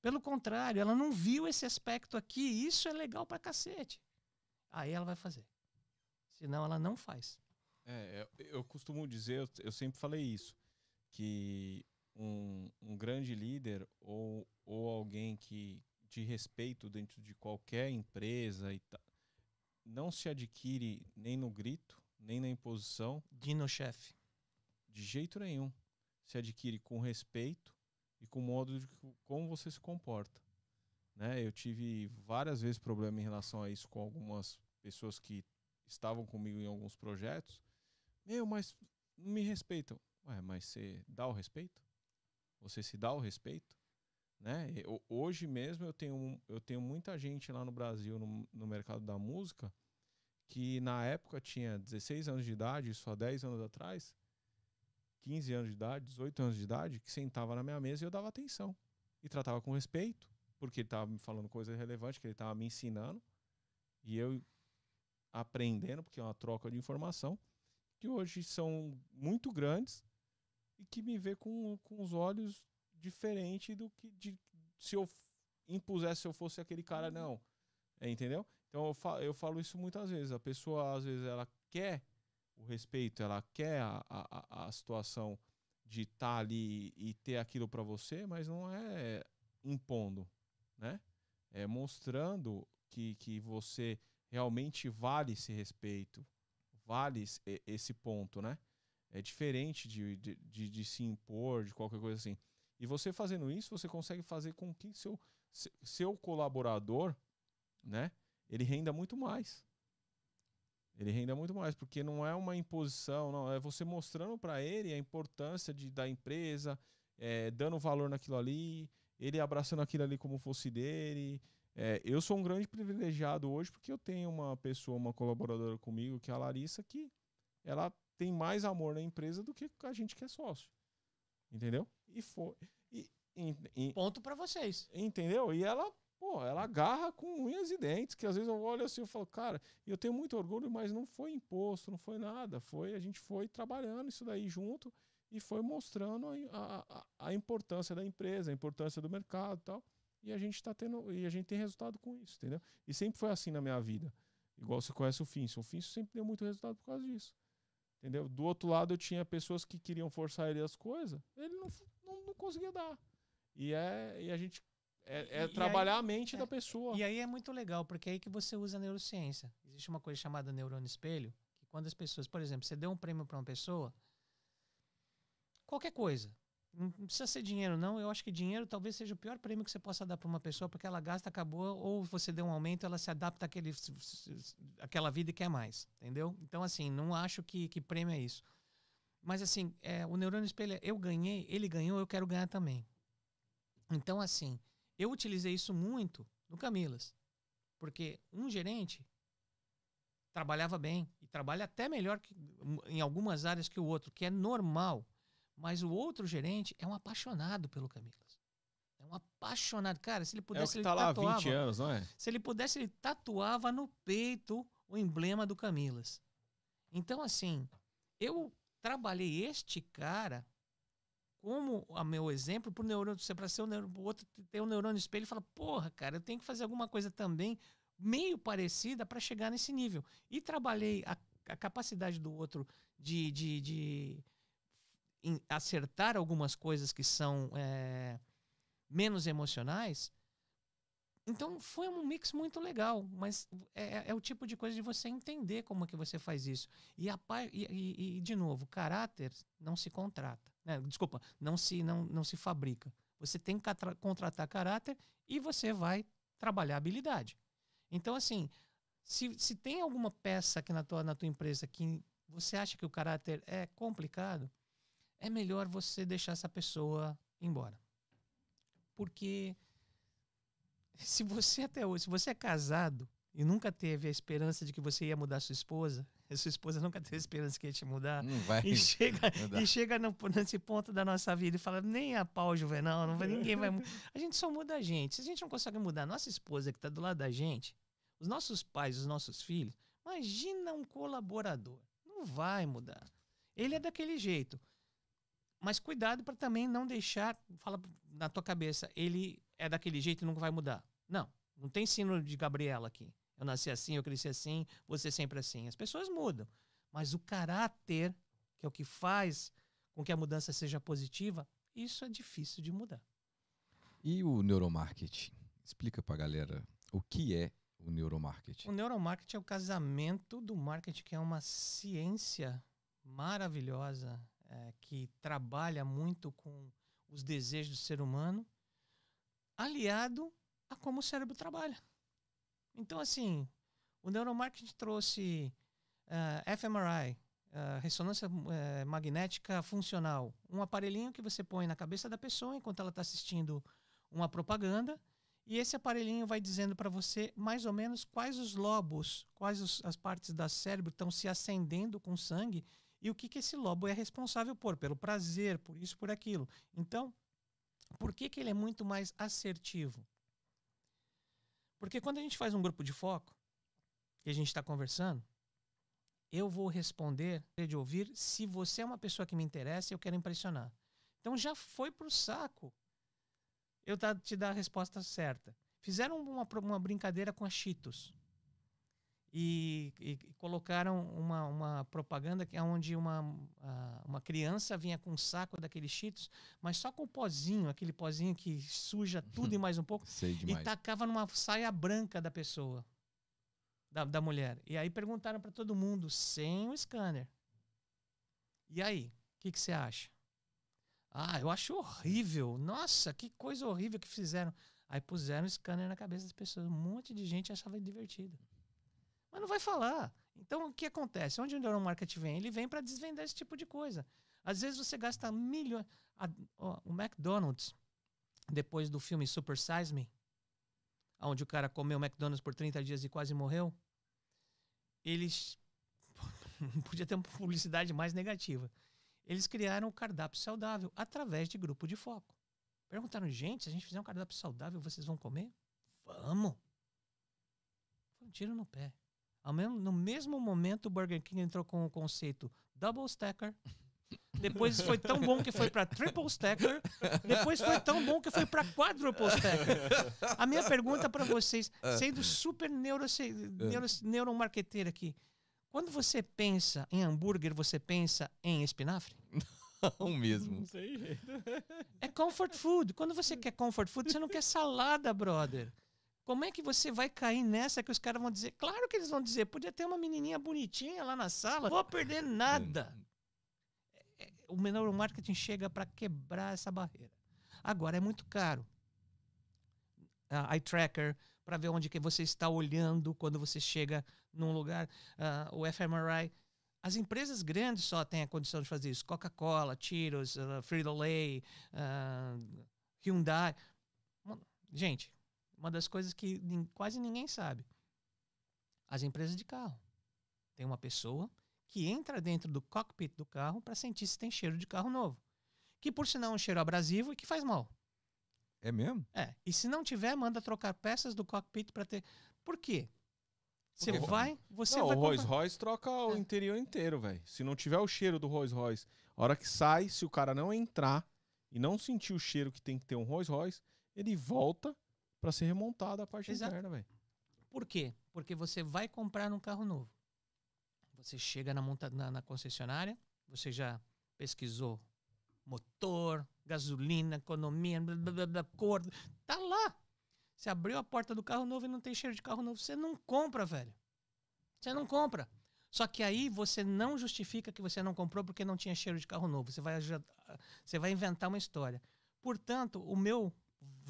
Pelo contrário, ela não viu esse aspecto aqui. Isso é legal pra cacete. Aí ela vai fazer. Senão ela não faz. É, eu, eu costumo dizer, eu, eu sempre falei isso, que um, um grande líder ou, ou alguém que de respeito dentro de qualquer empresa e ta, não se adquire nem no grito, nem na imposição. Dino chefe. De jeito nenhum. Se adquire com respeito e com o modo de como você se comporta. Né? Eu tive várias vezes problema em relação a isso com algumas pessoas que estavam comigo em alguns projetos. Meu, mas não me respeitam. Ué, mas você dá o respeito? Você se dá o respeito? Né? Eu, hoje mesmo eu tenho, eu tenho muita gente lá no Brasil, no, no mercado da música, que na época tinha 16 anos de idade, isso há 10 anos atrás, 15 anos de idade, 18 anos de idade, que sentava na minha mesa e eu dava atenção. E tratava com respeito, porque ele estava me falando coisa relevante, que ele estava me ensinando. E eu aprendendo, porque é uma troca de informação, que hoje são muito grandes e que me vê com, com os olhos diferente do que de, se eu impusesse se eu fosse aquele cara, uhum. não. É, entendeu? Então eu falo, eu falo isso muitas vezes. A pessoa, às vezes, ela quer o respeito, ela quer a, a, a situação de estar tá ali e ter aquilo para você, mas não é impondo, né? É mostrando que, que você realmente vale esse respeito, vale esse ponto, né? É diferente de, de, de, de se impor, de qualquer coisa assim. E você fazendo isso, você consegue fazer com que seu, seu colaborador, né, ele renda muito mais. Ele renda muito mais, porque não é uma imposição, não, é você mostrando para ele a importância de, da empresa, é, dando valor naquilo ali, ele abraçando aquilo ali como fosse dele. É, eu sou um grande privilegiado hoje porque eu tenho uma pessoa, uma colaboradora comigo, que é a Larissa, que ela tem mais amor na empresa do que a gente que é sócio. Entendeu? E foi. E, e, e, Ponto para vocês. Entendeu? E ela, pô, ela agarra com unhas e dentes, que às vezes eu olho assim e falo, cara, eu tenho muito orgulho, mas não foi imposto, não foi nada. Foi, a gente foi trabalhando isso daí junto e foi mostrando a, a, a importância da empresa, a importância do mercado e tal. E a gente está tendo. E a gente tem resultado com isso, entendeu? E sempre foi assim na minha vida. Igual você conhece o Finson. O Finson sempre deu muito resultado por causa disso. Entendeu? Do outro lado, eu tinha pessoas que queriam forçar ele as coisas, ele não, não, não conseguia dar. E, é, e a gente. É, é e, trabalhar aí, a mente é, da pessoa. E aí é muito legal, porque é aí que você usa a neurociência. Existe uma coisa chamada neurônio espelho, que quando as pessoas, por exemplo, você deu um prêmio para uma pessoa, qualquer coisa, não precisa ser dinheiro, não. Eu acho que dinheiro talvez seja o pior prêmio que você possa dar para uma pessoa, porque ela gasta, acabou, ou você deu um aumento, ela se adapta àquele, àquela vida e quer mais. Entendeu? Então, assim, não acho que, que prêmio é isso. Mas, assim, é, o neurônio espelho eu ganhei, ele ganhou, eu quero ganhar também. Então, assim, eu utilizei isso muito no Camilas. Porque um gerente trabalhava bem e trabalha até melhor que, em algumas áreas que o outro, que é normal. Mas o outro gerente é um apaixonado pelo Camilas. É um apaixonado. Cara, se ele É o pudesse, que ele tá lá há tatuava. 20 anos, não é? Se ele pudesse, ele tatuava no peito o emblema do Camilas. Então, assim, eu trabalhei este cara como a meu exemplo para o neurônio, para ser o neurônio, o outro ter um neurônio espelho e falar, porra, cara, eu tenho que fazer alguma coisa também meio parecida para chegar nesse nível. E trabalhei a, a capacidade do outro de, de, de acertar algumas coisas que são é, menos emocionais. Então foi um mix muito legal, mas é, é o tipo de coisa de você entender como é que você faz isso. E, a, e, e- e, de novo, caráter não se contrata. Né? Desculpa, não se, não, não se fabrica. Você tem que contratar caráter e você vai trabalhar habilidade. Então, assim, se, se tem alguma peça aqui na tua, na tua empresa que você acha que o caráter é complicado, é melhor você deixar essa pessoa embora. Porque se você até hoje, se você é casado e nunca teve a esperança de que você ia mudar sua esposa, a sua esposa nunca teve a esperança que ia te mudar, Não vai. e chega, dá. e chega no- nesse ponto da nossa vida e fala, nem a pau, Juvenal, não vai, ninguém vai mu-". A gente só muda a gente. Se a gente não consegue mudar a nossa esposa que está do lado da gente, os nossos pais, os nossos filhos, imagina um colaborador. Não vai mudar. Ele é daquele jeito. Mas cuidado para também não deixar, fala na tua cabeça, ele é daquele jeito e nunca vai mudar. Não, não tem sino de Gabriela aqui. Eu nasci assim, eu cresci assim, você sempre assim. As pessoas mudam. Mas o caráter, que é o que faz com que a mudança seja positiva, isso é difícil de mudar. E o neuromarketing? Explica pra galera o que é o neuromarketing. O neuromarketing é o casamento do marketing, que é uma ciência maravilhosa, é, que trabalha muito com os desejos do ser humano, aliado a como o cérebro trabalha. Então, assim, o neuromarketing trouxe eh, fMRI, eh, ressonância eh, magnética funcional, um aparelhinho que você põe na cabeça da pessoa enquanto ela está assistindo uma propaganda e esse aparelhinho vai dizendo para você mais ou menos quais os lobos, quais os- as partes do cérebro estão se acendendo com sangue e o que, que esse lobo é responsável por, pelo prazer, por isso, por aquilo. Então, por que, que ele é muito mais assertivo? Porque quando a gente faz um grupo de foco e a gente está conversando, eu vou responder de ouvir se você é uma pessoa que me interessa e eu quero impressionar. Então já foi pro saco eu tá- te dar a resposta certa. Fizeram uma, uma brincadeira com a Cheetos. E, e- colocaram uma, uma propaganda que é onde uma, uma criança vinha com um saco daqueles Cheetos, mas só com o pozinho, aquele pozinho que suja tudo e mais um pouco, e tacava numa saia branca da pessoa, da, da mulher. E aí perguntaram para todo mundo, sem o scanner. E aí, o que que você acha? Ah, eu acho horrível. Nossa, que coisa horrível que fizeram. Aí puseram o scanner na cabeça das pessoas. Um monte de gente achava divertido. Mas não vai falar. Então, o que acontece? Onde o neuromarketing vem? Ele vem para desvendar esse tipo de coisa. Às vezes você gasta milhões. o McDonald's, depois do filme Super Size Me, onde o cara comeu McDonald's por 30 dias e quase morreu, eles. Podia ter uma publicidade mais negativa. Eles criaram o cardápio saudável através de grupo de foco. Perguntaram, gente, se a gente fizer um cardápio saudável, vocês vão comer? Vamos! Foi um tiro no pé. Ao mesmo, no mesmo momento, o Burger King entrou com o conceito Double Stacker. Depois foi tão bom que foi para Triple Stacker. Depois foi tão bom que foi para Quadruple Stacker. A minha pergunta para vocês, sendo super neuro, neuro, neuromarqueteiro aqui, quando você pensa em hambúrguer, você pensa em espinafre? Não mesmo. Não sei jeito. É comfort food. Quando você quer comfort food, você não quer salada, brother. Como é que você vai cair nessa que os caras vão dizer? Claro que eles vão dizer, podia ter uma menininha bonitinha lá na sala, vou perder nada. É, é, O menor marketing chega para quebrar essa barreira. Agora é muito caro. Ah, eye tracker para ver onde que você está olhando quando você chega num lugar, ah, o fMRI. As empresas grandes só têm a condição de fazer isso. Coca-Cola, Cheetos, uh, Frito-Lay, ah, Hyundai. Gente, uma das coisas que quase ninguém sabe. As empresas de carro. Tem uma pessoa que entra dentro do cockpit do carro para sentir se tem cheiro de carro novo. Que por sinal é um cheiro abrasivo e que faz mal. É mesmo? É. E se não tiver, manda trocar peças do cockpit para ter. Por quê? Você quê? vai, você não, vai o Rolls comprar- Royce troca o É. interior inteiro, velho. Se não tiver o cheiro do Rolls Royce, a hora que sai, se o cara não entrar e não sentir o cheiro que tem que ter um Rolls Royce, ele volta pra ser remontado a parte Exato. interna, velho. Por quê? Porque você vai comprar um carro novo. Você chega na, monta- na, na concessionária, você já pesquisou motor, gasolina, economia, blá, blá, blá, cor. Tá lá. Você abriu a porta do carro novo e não tem cheiro de carro novo. Você não compra, velho. Você não compra. Só que aí você não justifica que você não comprou porque não tinha cheiro de carro novo. Você vai, você vai inventar uma história. Portanto, o meu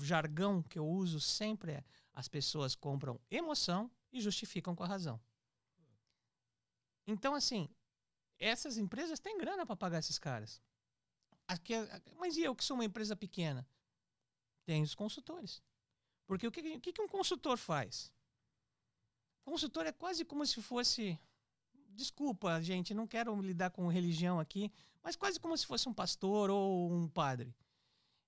jargão que eu uso sempre é: as pessoas compram emoção e justificam com a razão. Então, assim, essas empresas têm grana para pagar esses caras. Aqui é- mas e eu que sou uma empresa pequena? Tem os consultores. Porque o que, o que um consultor faz? Consultor é quase como se fosse. Desculpa, gente, não quero lidar com religião aqui, mas quase como se fosse um pastor ou um padre.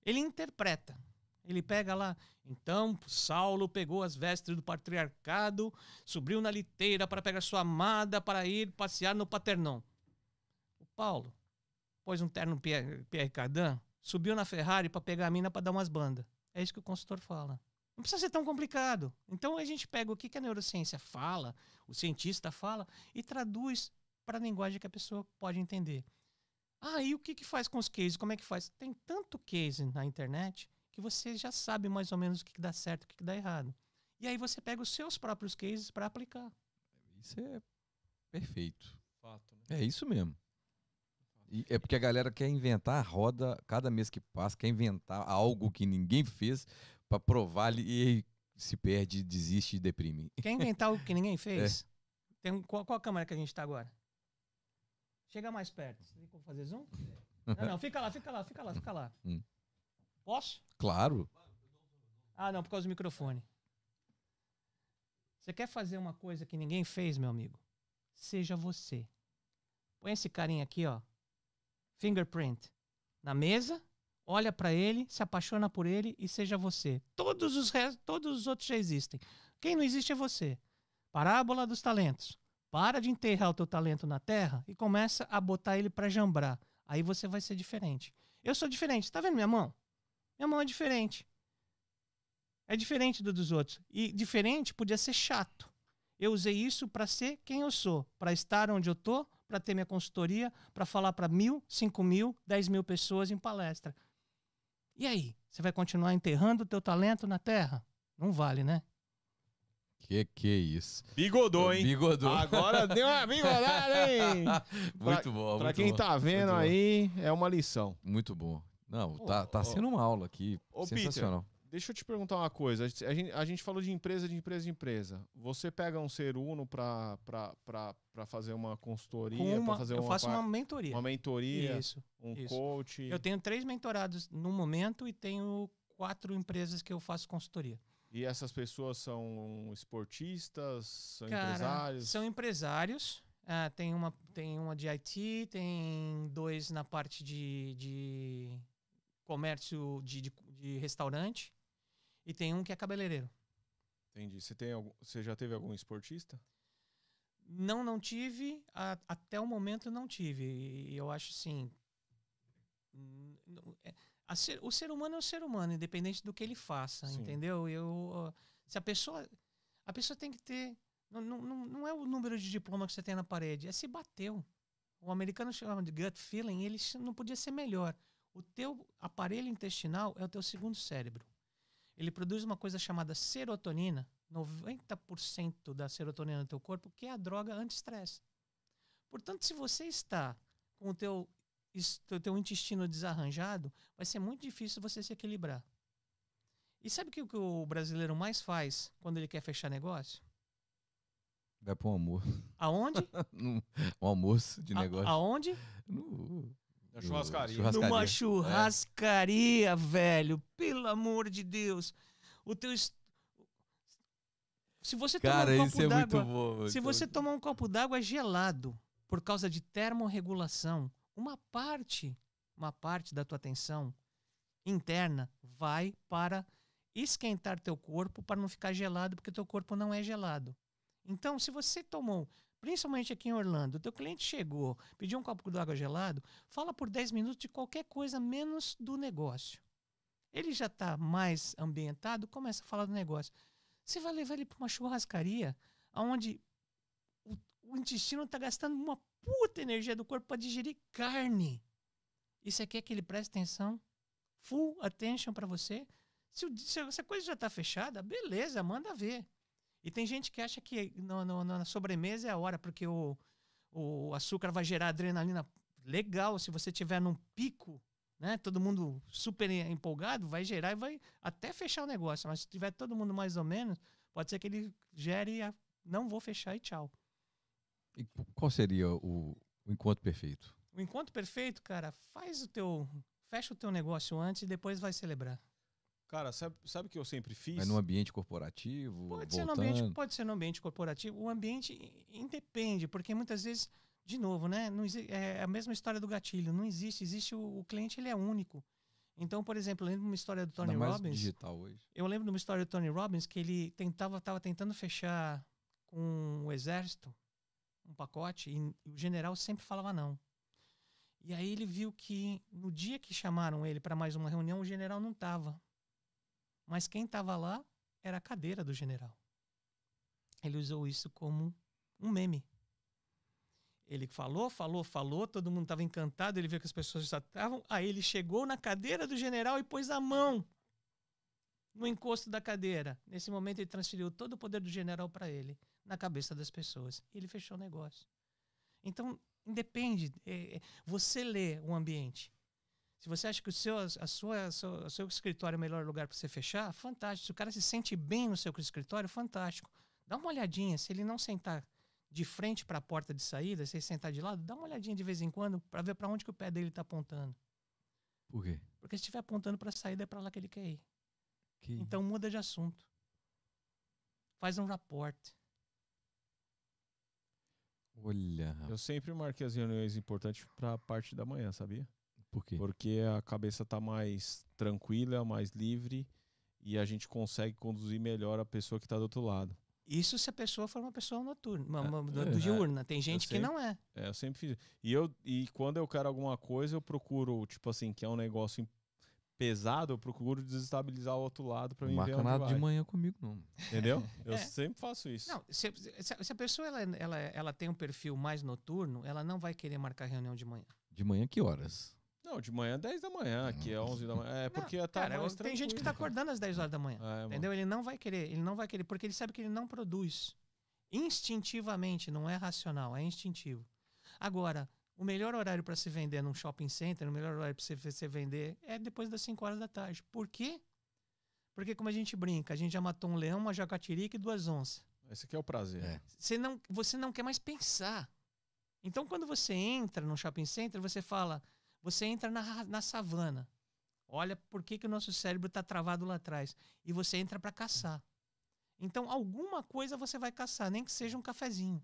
Ele interpreta. Ele pega lá. Então, Saulo pegou as vestes do patriarcado, subiu na liteira para pegar sua amada para ir passear no Paternon. O Paulo pôs um terno Pierre, Pierre Cardin, subiu na Ferrari para pegar a mina para dar umas bandas. É isso que o consultor fala. Não precisa ser tão complicado. Então a gente pega o que que a neurociência fala, o cientista fala, e traduz para a linguagem que a pessoa pode entender. Ah, e o que, que faz com os cases? Como é que faz? Tem tanto case na internet que você já sabe mais ou menos o que, dá certo e o que, dá errado. E aí você pega os seus próprios cases para aplicar. Isso é perfeito. Fato, né? É isso mesmo. E é porque a galera quer inventar a roda cada mês que passa, quer inventar algo que ninguém fez pra provar e se perde, desiste e deprime. Quer inventar algo que ninguém fez? Tem um- qual, qual a câmera que a gente está agora? Chega mais perto. Você tem como fazer zoom? Não, não, fica lá, fica lá, fica lá, fica lá. Hum. Posso? Claro. Ah, não, por causa do microfone. Você quer fazer uma coisa que ninguém fez, meu amigo? Seja você. Põe esse carinha aqui, ó. Fingerprint. Na mesa, olha pra ele, se apaixona por ele e seja você. Todos os todos os outros já existem. Quem não existe é você. Parábola dos talentos. Para de enterrar o teu talento na terra e começa a botar ele pra jambrar. Aí você vai ser diferente. Eu sou diferente. Tá vendo minha mão? Minha mão é diferente. É diferente do dos outros. E diferente podia ser chato. Eu usei isso para ser quem eu sou, para estar onde eu tô, para ter minha consultoria, para falar para mil, cinco mil, dez mil pessoas em palestra. E aí, você vai continuar enterrando o teu talento na terra? Não vale, né? Que que é isso? Bigodou, hein? Bigodou. Agora deu uma bigodada, hein? muito bom. Pra muito quem bom, tá vendo muito bom. aí, é uma lição. Muito bom. Não, Ô, tá, tá sendo uma aula aqui. ô, sensacional. Deixa eu te perguntar uma coisa. A gente, a gente falou de empresa, de empresa, de empresa. Você pega um ser uno pra, pra, pra, pra fazer uma consultoria, pra fazer eu uma, faço par- uma mentoria. uma mentoria, Isso. um isso. coach. Eu tenho três mentorados no momento e tenho quatro empresas que eu faço consultoria. E essas pessoas são esportistas, são Cara, empresários? São empresários. Ah, tem, uma, tem uma de IT, tem dois na parte de, de comércio de, de, de restaurante e tem um que é cabeleireiro. Entendi. Você, tem algum, você já teve algum esportista? Não, não tive. a- até o momento não tive. E eu acho assim. é- ser- o ser humano é o ser humano, independente do que ele faça, Sim. entendeu? Eu, se a pessoa. A pessoa tem que ter. Não, não, não é o número de diploma que você tem na parede, é se bateu. O americano chama de gut feeling, ele não podia ser melhor. O teu aparelho intestinal é o teu segundo cérebro. Ele produz uma coisa chamada serotonina, 90% da serotonina do teu corpo, que é a droga anti-estresse. Portanto, se você está com o teu, o teu intestino desarranjado, vai ser muito difícil você se equilibrar. E sabe o que, o que o brasileiro mais faz quando ele quer fechar negócio? Vai para um almoço. Aonde? Um almoço de A- negócio. aonde? No- Na No churrascaria. churrascaria. Numa churrascaria, velho. Pelo amor de Deus. O teu. est- Se você Cara, tomar um copo é d'água. bom. Se você tomar um copo d'água gelado por causa de termorregulação, uma parte, uma parte da tua atenção interna vai para esquentar teu corpo para não ficar gelado, porque teu corpo não é gelado. Então, se você tomou, principalmente aqui em Orlando, teu cliente chegou, pediu um copo de água gelado, fala por 10 minutos de qualquer coisa menos do negócio. Ele já está mais ambientado, começa a falar do negócio. Você vai levar ele para uma churrascaria onde o, o intestino está gastando uma puta energia do corpo para digerir carne. E você quer que ele preste atenção? Full attention para você? Se, o, se, a coisa já está fechada, beleza, manda ver. E tem gente que acha que no, no, na sobremesa é a hora, porque o, o açúcar vai gerar adrenalina. Legal, se você tiver num pico, né? Todo mundo super empolgado, vai gerar e vai até fechar o negócio. Mas se tiver todo mundo mais ou menos, pode ser que ele gere a, não vou fechar e tchau. E qual seria o, o encontro perfeito? O encontro perfeito, cara, faz o teu. Fecha o teu negócio antes e depois vai celebrar. Cara, sabe, sabe o que eu sempre fiz? É no ambiente corporativo? Pode voltando. ser, no ambiente, pode ser no ambiente corporativo. O ambiente independe, porque muitas vezes, de novo, né? Não é a mesma história do gatilho. Não existe. Existe o, o cliente, ele é único. Então, por exemplo, eu lembro de uma história do Tony Ainda mais Robbins. digital hoje. Eu lembro de uma história do Tony Robbins que ele tentava, estava tentando fechar com o exército um pacote e o general sempre falava não. E aí ele viu que no dia que chamaram ele para mais uma reunião, o general não estava. Mas quem estava lá era a cadeira do general. Ele usou isso como um meme. Ele falou, falou, falou, todo mundo estava encantado, ele viu que as pessoas estavam. Aí ele chegou na cadeira do general e pôs a mão no encosto da cadeira. Nesse momento ele transferiu todo o poder do general para ele, na cabeça das pessoas. E ele fechou o negócio. Então, independe. É, é, você lê o ambiente. Se você acha que o seu, a sua, a sua, o seu escritório é o melhor lugar para você fechar, fantástico. Se o cara se sente bem no seu escritório, fantástico. Dá uma olhadinha. Se ele não sentar de frente para a porta de saída, se ele sentar de lado, dá uma olhadinha de vez em quando para ver para onde que o pé dele está apontando. Por quê? Porque se estiver apontando para a saída, é para lá que ele quer ir. Que... Então muda de assunto. Faz um raporte. Olha. Eu sempre marquei as reuniões importantes para a parte da manhã, sabia? Por quê? Porque a cabeça tá mais tranquila, mais livre e a gente consegue conduzir melhor a pessoa que está do outro lado. Isso se a pessoa for uma pessoa noturna, uma, É, uma- do, é, do diurna. Tem gente que sempre- não é. É, eu sempre fiz. E eu e quando eu quero alguma coisa, eu procuro, tipo assim, que é um negócio pesado, eu procuro desestabilizar o outro lado para mim ver marca onde nada vai. de manhã comigo, não. Entendeu? Eu É. sempre faço isso. Não, se, se- se a pessoa ela, ela, ela tem um perfil mais noturno, ela não vai querer marcar reunião de manhã. De manhã, que horas? Não, de manhã 10 da manhã, aqui é 11 da manhã. É porque Não, tá cara, mais tem gente que tá acordando às 10 horas da manhã. É, mano. Entendeu? Ele não vai querer, ele não vai querer, porque ele sabe que ele não produz. Instintivamente, não é racional, é instintivo. Agora, o melhor horário para se vender num shopping center, o melhor horário para você, você vender é depois das 5 horas da tarde. Por quê? Porque como a gente brinca, a gente já matou um leão, uma jacatirica e duas onças. Esse aqui é o prazer. É. Você não, você não quer mais pensar. Então, quando você entra no shopping center, você fala, você entra na, na savana. Olha por que, que o nosso cérebro está travado lá atrás. E você entra para caçar. Então, alguma coisa você vai caçar, nem que seja um cafezinho.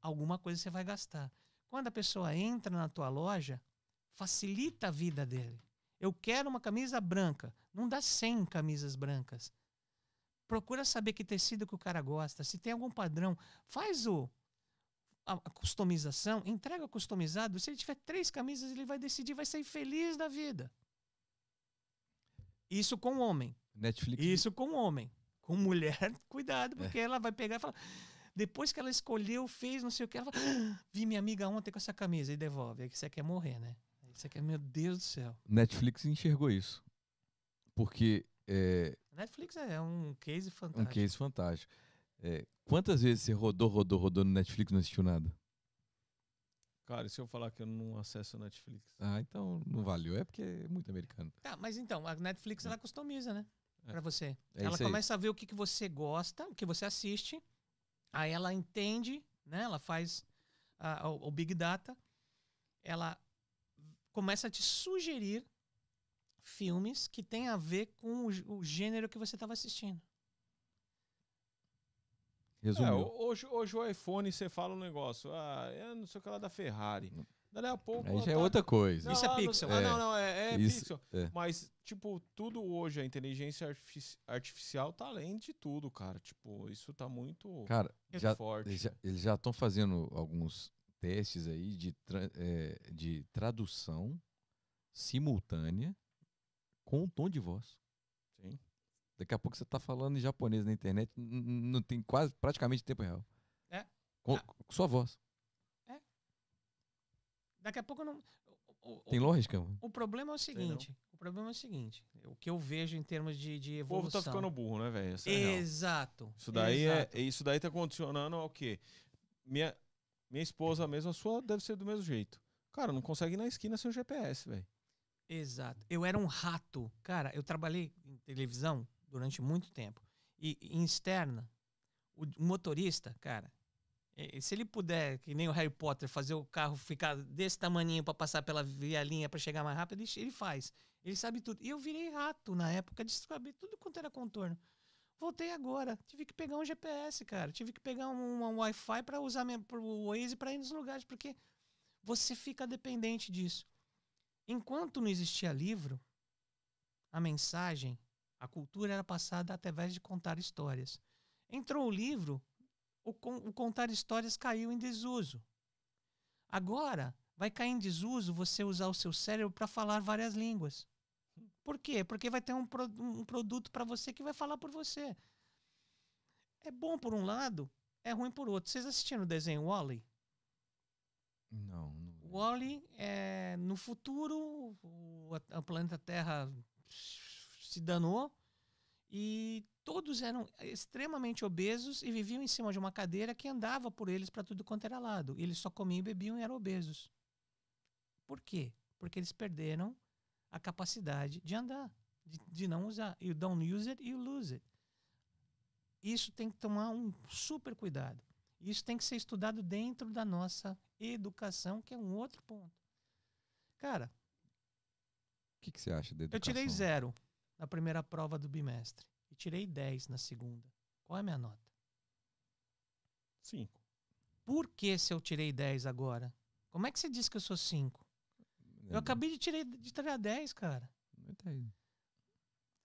Alguma coisa você vai gastar. Quando a pessoa entra na tua loja, facilita a vida dele. Eu quero uma camisa branca. Não dá 100 camisas brancas. Procura saber que tecido que o cara gosta, se tem algum padrão. Faz o a, customização, entrega customizado. Se ele tiver três camisas, ele vai decidir, vai sair feliz da vida. Isso com homem. Netflix. Isso com homem. Com mulher, cuidado, porque ela vai pegar e falar. Depois que ela escolheu, fez, não sei o que, ela fala, "Ah, vi minha amiga ontem com essa camisa e devolve. Aí você quer morrer, né? Aí você quer, meu Deus do céu. Netflix enxergou isso. Porque é Netflix é um case um fantástico. case fantástico. É, quantas vezes você rodou, rodou, rodou no Netflix e não assistiu nada? Cara, e se eu falar que eu não acesso a Netflix? Ah, então não valeu. É porque é muito americano. Tá, mas então, a Netflix ela customiza, né? É. Pra você. É ela começa a ver o que, que você gosta, o que você assiste. Aí ela entende, né? Ela faz a- o, o Big Data. Ela começa a te sugerir filmes que tem a ver com o, o gênero que você estava assistindo. É, Resumiu. ho- hoje, hoje o iPhone você fala um negócio, ah, é não sei o que lá da Ferrari. Dali a pouco. Aí já é tá- outra coisa. Isso é ah, não- pixel. Ah, É. não, não, é, é Isso- pixel. é. Mas, tipo, tudo hoje, a inteligência artifici- artificial tá além de tudo, cara. Tipo, isso tá muito, Cara, muito já, forte. eles já- eles já estão fazendo alguns testes aí de, tra- é, de tradução simultânea com um tom de voz. Sim. Daqui a pouco você tá falando em japonês na internet, não tem quase praticamente tempo real. É. Com, Ah. com sua voz. Daqui a pouco não. o- Tem lógica? O problema é o seguinte. O problema é o seguinte. O que eu vejo em termos de, de O povo evolução. tá ficando burro, né, velho? É. Exato. Isso daí exato. é, isso daí tá condicionando ao quê? Minha minha esposa mesmo, a sua deve ser do mesmo jeito. Cara, não consegue ir na esquina sem o GPS, velho. Exato. Eu era um rato. Cara, eu trabalhei em televisão durante muito tempo. E em externa, o o motorista, cara, se ele puder, que nem o Harry Potter, fazer o carro ficar desse tamaninho pra passar pela linha pra chegar mais rápido, ele, faz. Ele sabe tudo. E eu virei rato na época de saber tudo quanto era contorno. Voltei agora. Tive que pegar um GPS, cara. Tive que pegar um, um Wi-Fi pra usar minha, pro Waze pra ir nos lugares, porque você fica dependente disso. Enquanto não existia livro, a mensagem, a cultura era passada através de contar histórias. Entrou o livro, o, o contar histórias caiu em desuso. Agora, vai cair em desuso você usar o seu cérebro para falar várias línguas. Por quê? Porque vai ter um, pro- um produto para você que vai falar por você. É bom por um lado, é ruim por outro. Vocês assistiram o desenho Wall-E? Não, não. O Wall-E é no futuro o, a- o planeta Terra se danou e todos eram extremamente obesos e viviam em cima de uma cadeira que andava por eles para tudo quanto era lado. E eles só comiam e bebiam e eram obesos. Por quê? Porque eles perderam a capacidade de andar, de, de não usar. You don't use it, you lose it. Isso tem que tomar um super cuidado. Isso tem que ser estudado dentro da nossa educação, que é um outro ponto. Cara, O que, que você acha da eu educação? tirei zero na primeira prova do bimestre e tirei 10 na segunda. Qual é a minha nota? Cinco. Por que se eu tirei 10 agora? Como é que você diz que eu sou 5? É, Eu acabei de, tirei, de tirar 10, cara.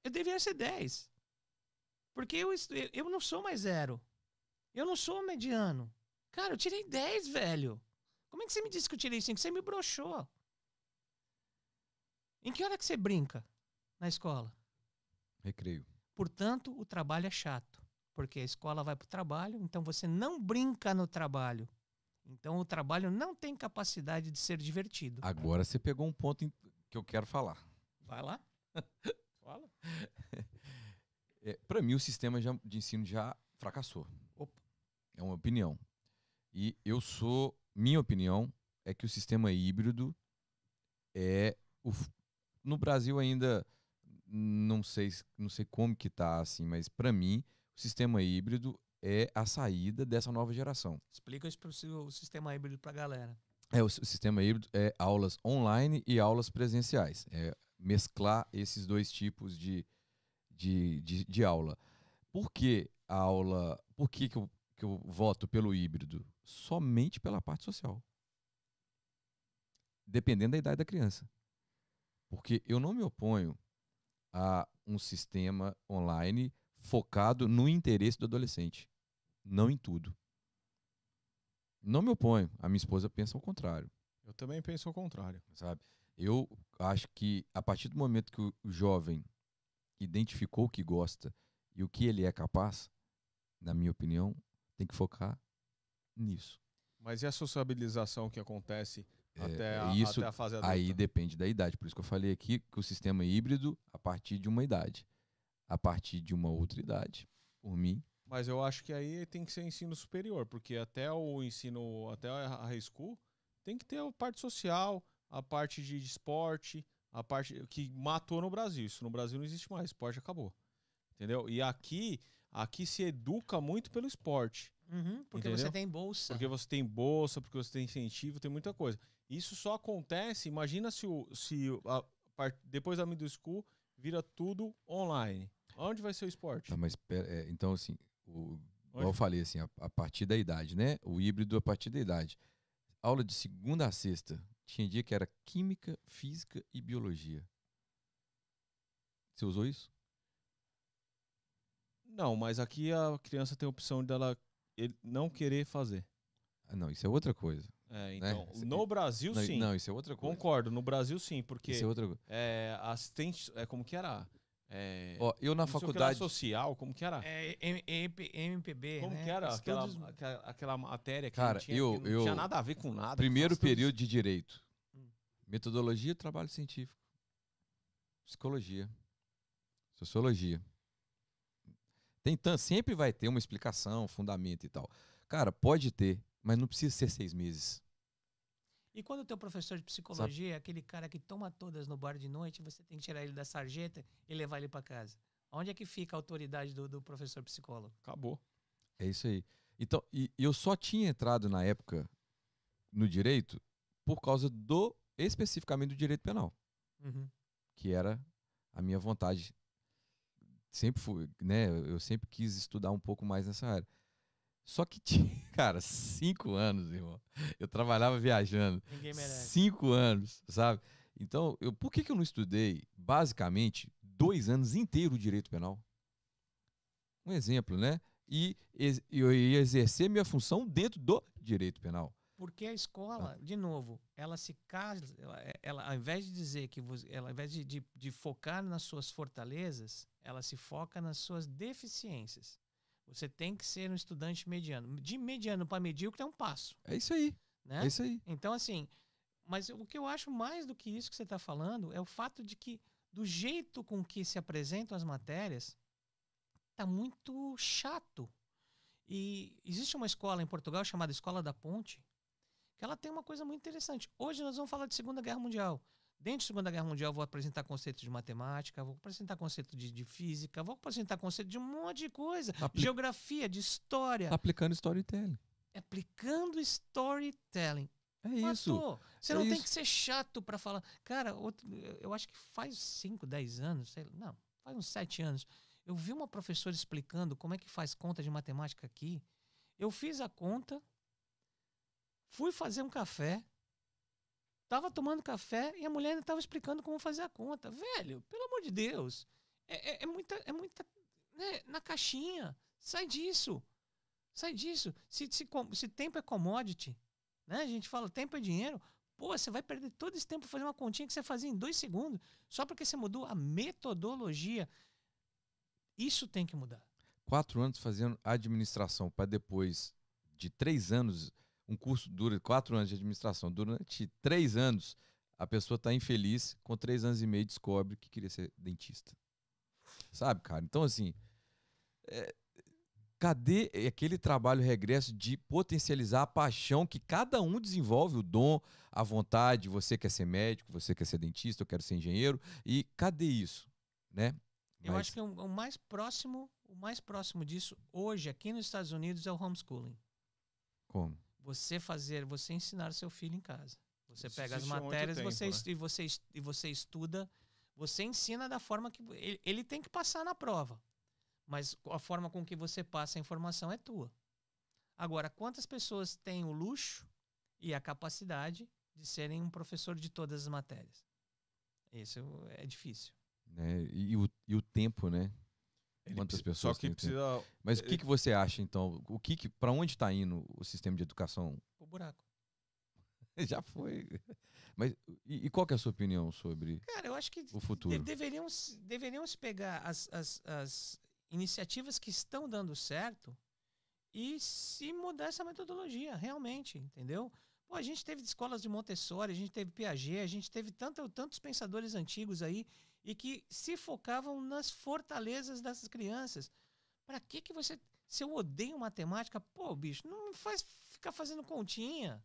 Eu deveria ser 10. Porque eu- eu não sou mais zero. Eu não sou mediano. Cara, eu tirei 10, velho. Como é que você me disse que eu tirei 5? Você me broxou. Em que hora que você brinca na escola? Recreio. Portanto, o trabalho é chato. Porque a escola vai para o trabalho, então você não brinca no trabalho. Então o trabalho não tem capacidade de ser divertido. Agora você pegou um ponto que eu quero falar. Vai lá. Fala. É, para mim, o sistema de ensino já fracassou. Opa. É uma opinião. E eu sou. Minha opinião é que o sistema híbrido é. O, no Brasil ainda não sei, não sei como que tá assim, mas para mim, o sistema híbrido é a saída dessa nova geração. Explica isso para o sistema híbrido para a galera. É, o, o sistema híbrido é aulas online e aulas presenciais. É mesclar esses dois tipos de, de, de, de aula. Por que a aula. Por que, que, eu, que eu voto pelo híbrido? Somente pela parte social. Dependendo da idade da criança. Porque eu não me oponho a um sistema online focado no interesse do adolescente. Não em tudo. Não me oponho. A minha esposa pensa ao contrário Eu também penso ao contrário. sabe? Eu acho que a partir do momento que o o jovem identificou o que gosta e o que ele é capaz, na minha opinião, tem que focar nisso. Mas e a sociabilização que acontece É, até, a, isso até a fase adulta? aí depende da idade. Por isso que eu falei aqui que o sistema é híbrido a partir de uma idade. A partir de uma outra idade, por mim, Mas eu acho que aí tem que ser ensino superior, porque até o ensino, até a high school, tem que ter a parte social, a parte de esporte, a parte que matou no Brasil. Isso no Brasil não existe mais, esporte acabou. Entendeu? E aqui, aqui se educa muito pelo esporte. Uhum, porque Entendeu? você tem bolsa. Porque você tem bolsa, porque você tem incentivo, tem muita coisa. Isso só acontece, imagina se, o, se a, par- depois da middle school vira tudo online. Onde vai ser o esporte? Tá, mas pera- é, então assim, o, igual eu falei assim, a, a partir da idade, né? O híbrido a partir da idade. Aula de segunda a sexta, tinha dia que era química, física e biologia. Você usou isso? Não, mas aqui a criança tem a opção dela ele não querer fazer. Ah, não, isso é outra coisa. É, então, Isso no Brasil, Não, sim. não, isso é outra coisa. Concordo, no Brasil, sim, porque Isso é outra coisa. é, assistente. É, como que era? É, Ó, eu na faculdade. social, como que era? É, M- MP, MPB, Como né? que era aquela, Estudos- aquela, aquela matéria que Cara, não, tinha, eu- que não eu- tinha nada a ver com nada? Primeiro período de direito. Hum. Metodologia, trabalho científico. Psicologia. Sociologia. Tem sempre vai ter uma explicação, fundamento e tal. Cara, pode ter, mas não precisa ser seis meses. E quando o teu professor de psicologia é aquele cara que toma todas no bar de noite, você tem que tirar ele da sarjeta e levar ele para casa. Onde é que fica a autoridade do, do professor psicólogo? Acabou. É isso aí. Então, e eu só tinha entrado na época no direito por causa do especificamente do direito penal, Uhum. que era a minha vontade. Sempre fui, né? Eu sempre quis estudar um pouco mais nessa área. Só que tinha, cara, cinco anos, irmão. Eu trabalhava viajando. Ninguém merece. Cinco anos, sabe? Então, eu, por que, que eu não estudei, basicamente, dois anos inteiros direito penal? Um exemplo, né? E ex- eu ia exercer minha função dentro do direito penal. Porque a escola, de novo, ela se casa, ela, ela, ao invés de dizer que você, ela, ao invés de, de, de focar nas suas fortalezas, ela se foca nas suas deficiências. Você tem que ser um estudante mediano. De mediano para medíocre é um passo, É isso aí, né? é isso aí. Então, assim, mas o que eu acho mais do que isso que você está falando é o fato de que, do jeito com que se apresentam as matérias, tá muito chato. E existe uma escola em Portugal chamada Escola da Ponte, que ela tem uma coisa muito interessante. Hoje nós vamos falar de Segunda Guerra Mundial. Dentro da Segunda Guerra Mundial, eu vou apresentar conceitos de matemática, vou apresentar conceito de, de física, vou apresentar conceito de um monte de coisa. Apli- Geografia, de história. Tá aplicando storytelling. Aplicando storytelling. É isso. Matou. Você é não tem isso. que ser chato pra falar. Cara, outro- eu acho que faz 5, 10 anos, sei lá, não, faz uns 7 anos. Eu vi uma professora explicando como é que faz conta de matemática aqui. Eu fiz a conta, fui fazer um café, tava tomando café e a mulher ainda tava explicando como fazer a conta. Velho, pelo amor de Deus, é, é- é muita, é muita, né, na caixinha. Sai disso, sai disso. Se, se, se tempo é commodity, né? A gente fala tempo é dinheiro. Pô, você vai perder todo esse tempo fazendo uma continha que você fazia em dois segundos só porque você mudou a metodologia. Isso tem que mudar. Quatro anos fazendo administração para depois de três anos, um curso dura quatro anos de administração. Durante três anos, a pessoa está infeliz, com três anos e meio descobre que queria ser dentista. Sabe, cara? Então, assim, é, cadê aquele trabalho regresso de potencializar a paixão que cada um desenvolve, o dom, a vontade? Você quer ser médico, você quer ser dentista, eu quero ser engenheiro. E cadê isso? Né? Eu Mas- acho que o, o mais próximo, o mais próximo disso hoje aqui nos Estados Unidos é o homeschooling. Como? Você fazer, você ensinar seu filho em casa. Você pega as matérias tempo, você, né? e, você, e você estuda, você ensina da forma que ele, ele tem que passar na prova. Mas a forma com que você passa a informação é tua. Agora, quantas pessoas têm o luxo e a capacidade de serem um professor de todas as matérias? Isso é difícil. né? E, e o, e o tempo, né? Ele Quantas pessoas Só que precisa. Mas o que, que você acha, então? O que, que para onde está indo o sistema de educação? O buraco. Já foi. Mas e, e qual que é a sua opinião sobre Cara, eu acho que o futuro? De- deveriam, se- deveriam se pegar as, as, as iniciativas que estão dando certo e se mudar essa metodologia, realmente, entendeu? Pô, a gente teve escolas de Montessori, a gente teve Piaget, a gente teve tanto, tantos pensadores antigos aí e que se focavam nas fortalezas dessas crianças. Pra que que você... Se eu odeio matemática, pô, bicho, não faz ficar fazendo continha.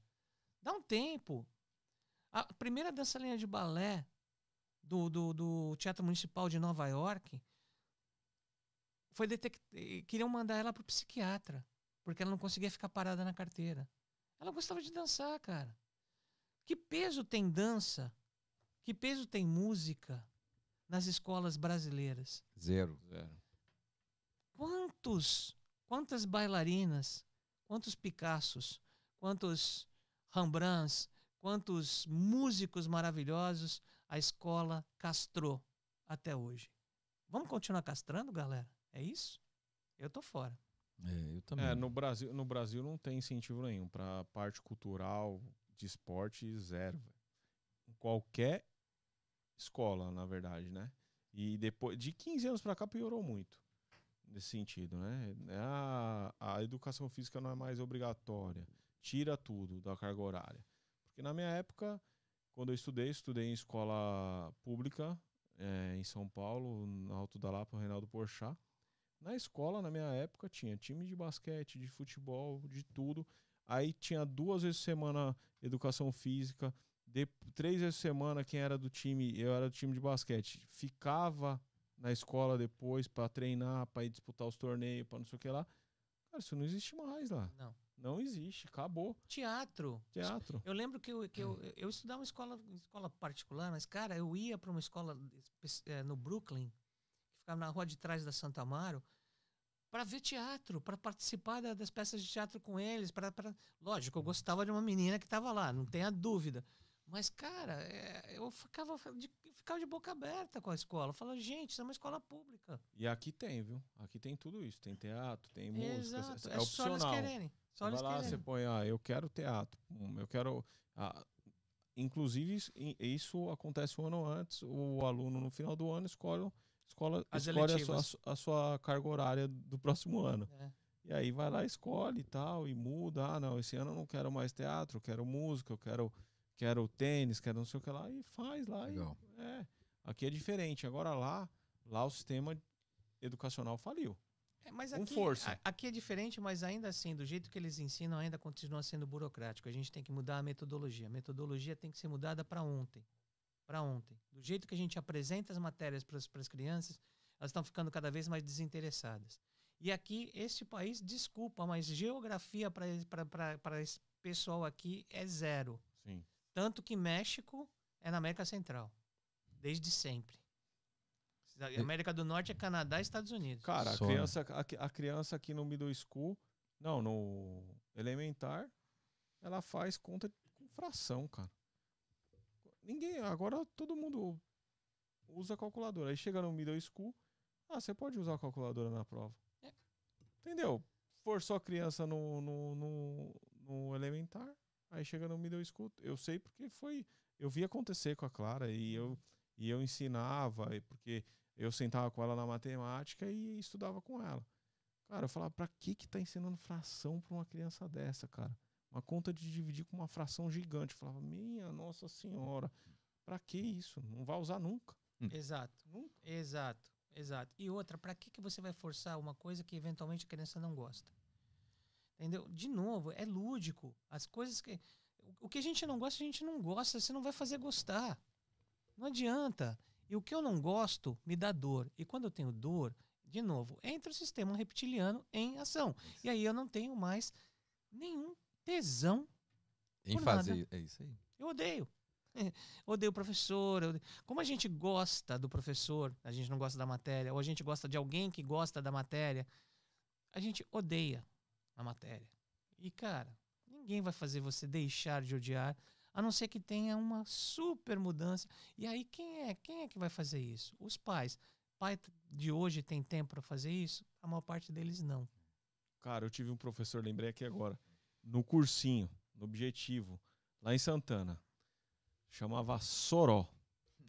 Dá um tempo. A primeira dançarina de balé do, do, do Teatro Municipal de Nova York foi detect... eh, queriam mandar ela pro psiquiatra, porque ela não conseguia ficar parada na carteira. Ela gostava de dançar, cara. Que peso tem dança? Que peso tem música nas escolas brasileiras? Zero. Zero. Quantos, quantas bailarinas, quantos Picassos, quantos Rembrandts, quantos músicos maravilhosos a escola castrou até hoje. Vamos continuar castrando, galera? É isso? Eu tô fora. É, eu também. É, no Brasil, no Brasil não tem incentivo nenhum para parte cultural de esporte zero. véio. Em qualquer escola, na verdade, né? E depois de 15 anos para cá piorou muito nesse sentido, né? A, a educação física não é mais obrigatória. Tira tudo da carga horária. Porque na minha época, quando eu estudei, estudei em escola pública é, em São Paulo, no Alto da Lapa, Reinaldo Porchat. Na escola, na minha época, tinha time de basquete, de futebol, de tudo. Aí tinha duas vezes por semana educação física. De, três vezes por semana, quem era do time, eu era do time de basquete, ficava na escola depois para treinar, para ir disputar os torneios, para não sei o que lá. Cara, isso não existe mais lá. Não. Não existe, acabou. Teatro. Teatro. Eu lembro que eu, que eu, eu estudava uma escola, escola particular, mas, cara, eu ia para uma escola eh, no Brooklyn, que ficava na rua de trás da Santa Amaro, para ver teatro, para participar da- das peças de teatro com eles. Pra, pra... Lógico, eu gostava de uma menina que estava lá, não tenha dúvida. Mas, cara, é, eu ficava de, ficava de boca aberta com a escola. Eu falava, gente, isso é uma escola pública. E aqui tem, viu? Aqui tem tudo isso. Tem teatro, tem música. Exato. É, É só eles opcional. quererem. Só Você eles vai lá, você quererem. põe, ah, eu quero teatro. hum, Eu quero. ah, inclusive, isso- acontece um ano antes. O aluno, no final do ano, escolhe, escola, As escolhe a sua, a sua carga horária do próximo ano. É. E aí vai lá, escolhe e tal, e muda. Ah, não, esse ano eu não quero mais teatro, eu quero música, eu quero, quero tênis, quero não sei o que lá. E faz lá. e- Legal. é. Aqui é diferente. Agora lá, lá o sistema educacional faliu. É, mas Com aqui, força. a- aqui é diferente, mas ainda assim, do jeito que eles ensinam, ainda continua sendo burocrático. A gente tem que mudar a metodologia. A metodologia tem que ser mudada para ontem. Para ontem. Do jeito que a gente apresenta as matérias para as crianças, elas estão ficando cada vez mais desinteressadas. E aqui, este país, desculpa, mas geografia para esse pessoal aqui é zero. Sim. Tanto que México é na América Central. Desde sempre. A América do Norte é Canadá e Estados Unidos. Cara, a Só, criança, a, a criança aqui no middle school, não, no elementar, ela faz conta com fração, cara. Ninguém, agora todo mundo usa calculadora. Aí chega no middle school, ah, você pode usar a calculadora na prova. É. Entendeu? Forçou a criança no, no, no, no elementar, aí chega no middle school, eu sei porque foi, eu vi acontecer com a Clara e eu, e eu ensinava, porque eu sentava com ela na matemática e estudava com ela. Cara, eu falava, pra que que tá ensinando fração pra uma criança dessa, cara? Uma conta de dividir com uma fração gigante. Eu falava, minha nossa senhora, pra que isso? Não vai usar nunca. Exato. Nunca. Exato, exato. E outra, para que, que você vai forçar uma coisa que eventualmente a criança não gosta? Entendeu? De novo, é lúdico. As coisas que. O que a gente não gosta, a gente não gosta. Você não vai fazer gostar. Não adianta. E o que eu não gosto me dá dor. E quando eu tenho dor, de novo, entra o sistema reptiliano em ação. E aí eu não tenho mais nenhum tesão Em fazer. nada. É isso aí. eu odeio. odeio o professor. odeio- Como a gente gosta do professor, a gente não gosta da matéria, ou a gente gosta de alguém que gosta da matéria, a gente odeia a matéria. E, cara, ninguém vai fazer você deixar de odiar, a não ser que tenha uma super mudança. E aí, quem é? Quem é que vai fazer isso? Os pais. Pai de hoje tem tempo para fazer isso? A maior parte deles não. Cara, eu tive um professor, lembrei aqui agora, no cursinho, no objetivo, lá em Santana. Chamava Soró.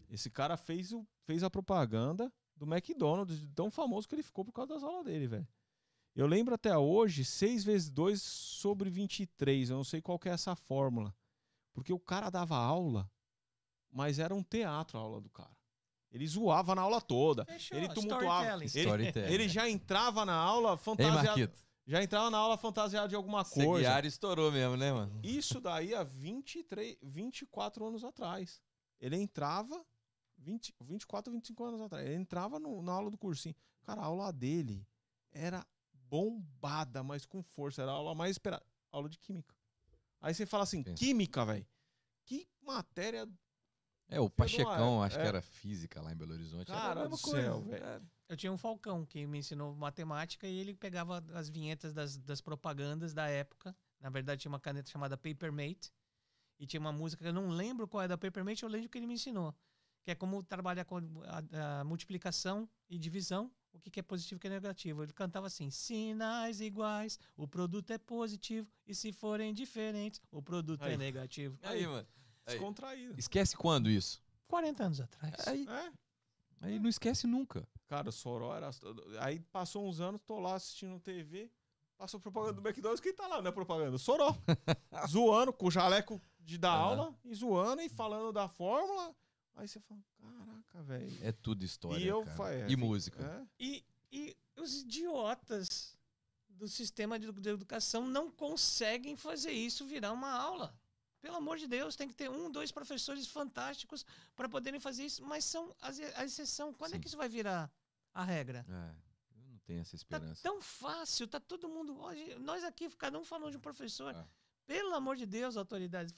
Esse cara fez, o, fez a propaganda do McDonald's, tão famoso que ele ficou por causa das aulas dele, velho. Eu lembro até hoje, 6 vezes 2 sobre 23. Eu não sei qual que é essa fórmula. Porque o cara dava aula, mas era um teatro a aula do cara. Ele zoava na aula toda. Fechou, Ele tumultuava. Ele, ele já entrava na aula fantasiado. Já entrava na aula fantasiado de alguma coisa. Guiara estourou mesmo, né, mano? Isso daí há 23, 24 anos atrás. Ele entrava, 20, 24, 25 anos atrás. Ele entrava no- na aula do cursinho. Cara, a aula dele era bombada, mas com força. Era a aula mais esperada. Aula de química. Aí você fala assim, Pensa. química, velho. Que matéria. É, o Pachecão, acho é. que era física lá em Belo Horizonte. era a Cara do céu, velho. É. Eu tinha um Falcão que me ensinou matemática e ele pegava as vinhetas das, das propagandas da época. Na verdade, tinha uma caneta chamada Papermate. E tinha uma música que eu não lembro qual é da Peppermint, eu lembro que ele me ensinou. Que é como trabalhar com a, a multiplicação e divisão, o que, que é positivo e o que é negativo. Ele cantava assim: sinais iguais, o produto é positivo, e se forem diferentes, o produto é Aí. negativo. Aí, mano. Aí. Descontraído. Esquece quando isso? 40 anos atrás. Aí, É. aí não esquece nunca. Cara, o Soró era. Aí passou uns anos, tô lá assistindo TV. Passou propaganda do McDonald's. Quem tá lá na propaganda? O Soró. zoando, com o jaleco de dar Aham. aula, e zoando e falando da fórmula. Aí você fala, caraca, velho. É tudo história. E eu cara. fa- é, E fi- música. é. E, e os idiotas do sistema de, de educação não conseguem fazer isso virar uma aula. Pelo amor de Deus, tem que ter um, dois professores fantásticos para poderem fazer isso, mas são as- a exceção. Quando é Sim. que isso vai virar a regra? É, eu não tenho essa Tá esperança. tão fácil, tá todo mundo. Hoje, nós aqui, cada um falando de um professor. É. Pelo amor de Deus, autoridades,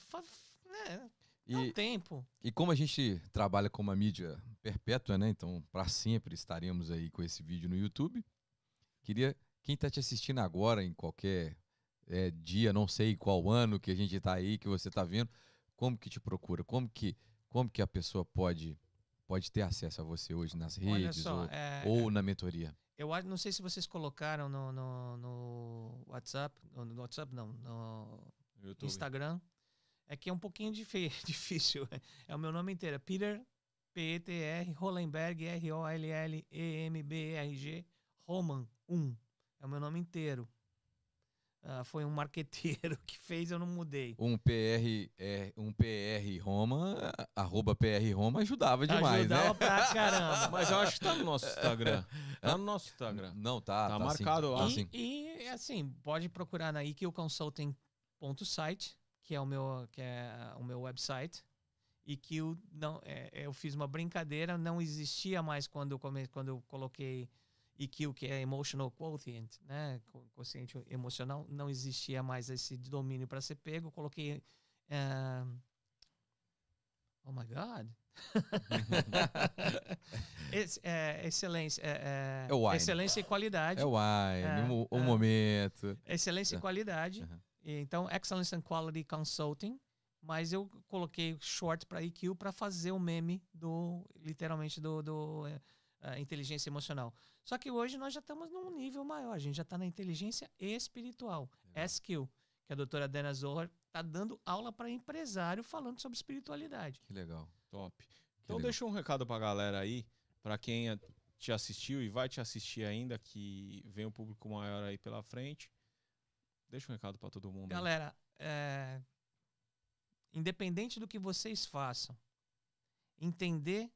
é, um E, tempo. e como a gente trabalha com uma mídia perpétua, né? Então, para sempre estaremos aí com esse vídeo no YouTube. Queria, quem tá te assistindo agora, em qualquer é, dia, não sei qual ano que a gente tá aí, que você tá vendo, como que te procura? Como que, como que a pessoa pode, pode ter acesso a você hoje nas redes só, ou, é, ou na mentoria? Eu não sei se vocês colocaram no, no, no WhatsApp, no, no WhatsApp não, no YouTube. Instagram. É que é um pouquinho difícil. É o meu nome inteiro, é Peter P-E-T-R Hollenberg R-O-L-L-E-M-B-R-G Roman 1. É o meu nome inteiro. Ah, foi um marqueteiro que fez, eu não mudei. Um PR, é, um PR Roma, arroba PR Roma ajudava demais, Ajudava né? pra caramba. Mas eu acho que tá no nosso Instagram. Tá no nosso Instagram. Não, tá. Tá sim, marcado lá. tá E, sim. e, assim, pode procurar na iqconsulting.site, que é o meu que é o meu website, e que eu não é, eu fiz uma brincadeira, não existia mais quando eu come, quando eu coloquei EQ, que é emotional quotient, né, co- quociente emocional, não existia mais esse domínio para ser pego, eu coloquei eh, Oh my God. Ex- é, excelência, é, é, É excelência e qualidade. É o wine, o, o é. momento. Excelência e É. qualidade. Aham. Então, Excellence and Quality Consulting. Mas eu coloquei short para EQ para fazer o meme do, literalmente, do, do é, é, inteligência emocional. Só que hoje nós já estamos num nível maior. A gente já está na inteligência espiritual. SQ, que a doutora Dana Zohar está dando aula para empresário falando sobre espiritualidade. Que legal. Top. que Então legal. deixa um recado pra galera aí, pra quem eh, te assistiu e vai te assistir ainda, que vem um público maior aí pela frente. Deixa um recado pra todo mundo. Galera, é, independente do que vocês façam, entender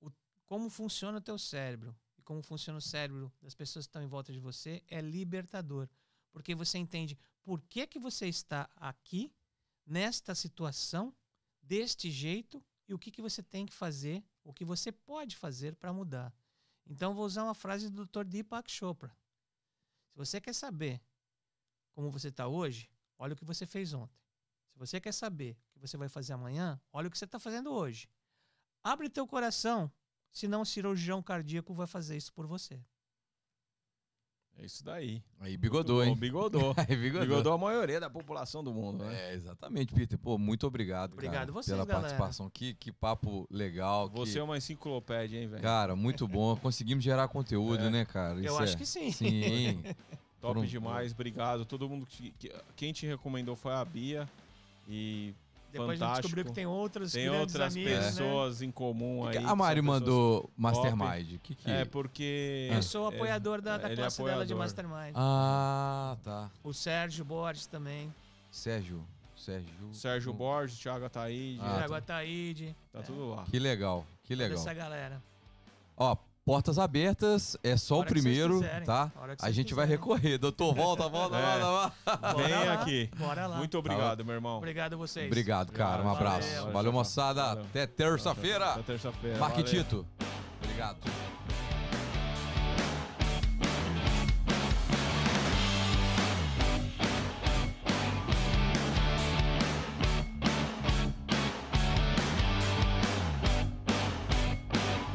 o- como funciona o teu cérebro e como funciona o cérebro das pessoas que estão em volta de você é libertador. Porque você entende por que, que você está aqui, nesta situação, deste jeito, e o que, que você tem que fazer, o que você pode fazer para mudar. Então, vou usar uma frase do Dr. Deepak Chopra. Se você quer saber como você está hoje, olha o que você fez ontem. Se você quer saber o que você vai fazer amanhã, olha o que você está fazendo hoje. Abre teu coração, senão o cirurgião cardíaco vai fazer isso por você. É isso daí. Aí bigodou, hein? Bigodou. Aí bigodou. bigodou a maioria da população do mundo, né? É, exatamente, Peter. Pô, muito obrigado, Obrigado cara, vocês, pela galera. participação. Que, que papo legal. Você que... é uma enciclopédia, hein, velho? Cara, muito bom. Conseguimos gerar conteúdo, É. né, cara? Eu Isso acho é- que sim. Sim. Top demais, obrigado. Todo mundo que, que- Quem te recomendou foi a Bia. E Depois a gente Fantástico. descobriu que tem outros tem outras amigos, né? pessoas em comum aí. a Mari mandou Mastermind. Que que É porque. Eu sou apoiador da, da ele é classe dela de. Mastermind. Ah, tá. O Sérgio Borges também. Sérgio. Sérgio. Sérgio Borges, Thiago Ataíde. Ah, Thiago tá. Ataíde. Tá é, tudo lá. Que legal. Que toda legal. essa galera. Ó, portas abertas. É só o primeiro, tá? A gente vai quiserem. recorrer. Doutor, volta, volta, É. volta, volta. Vem lá, aqui. Bora lá. Muito obrigado, meu irmão. Obrigado a vocês. Obrigado, cara. Um abraço. Valeu. Valeu, moçada. Valeu. Até terça-feira. Até terça-feira. Marque valeu. Tito. Obrigado.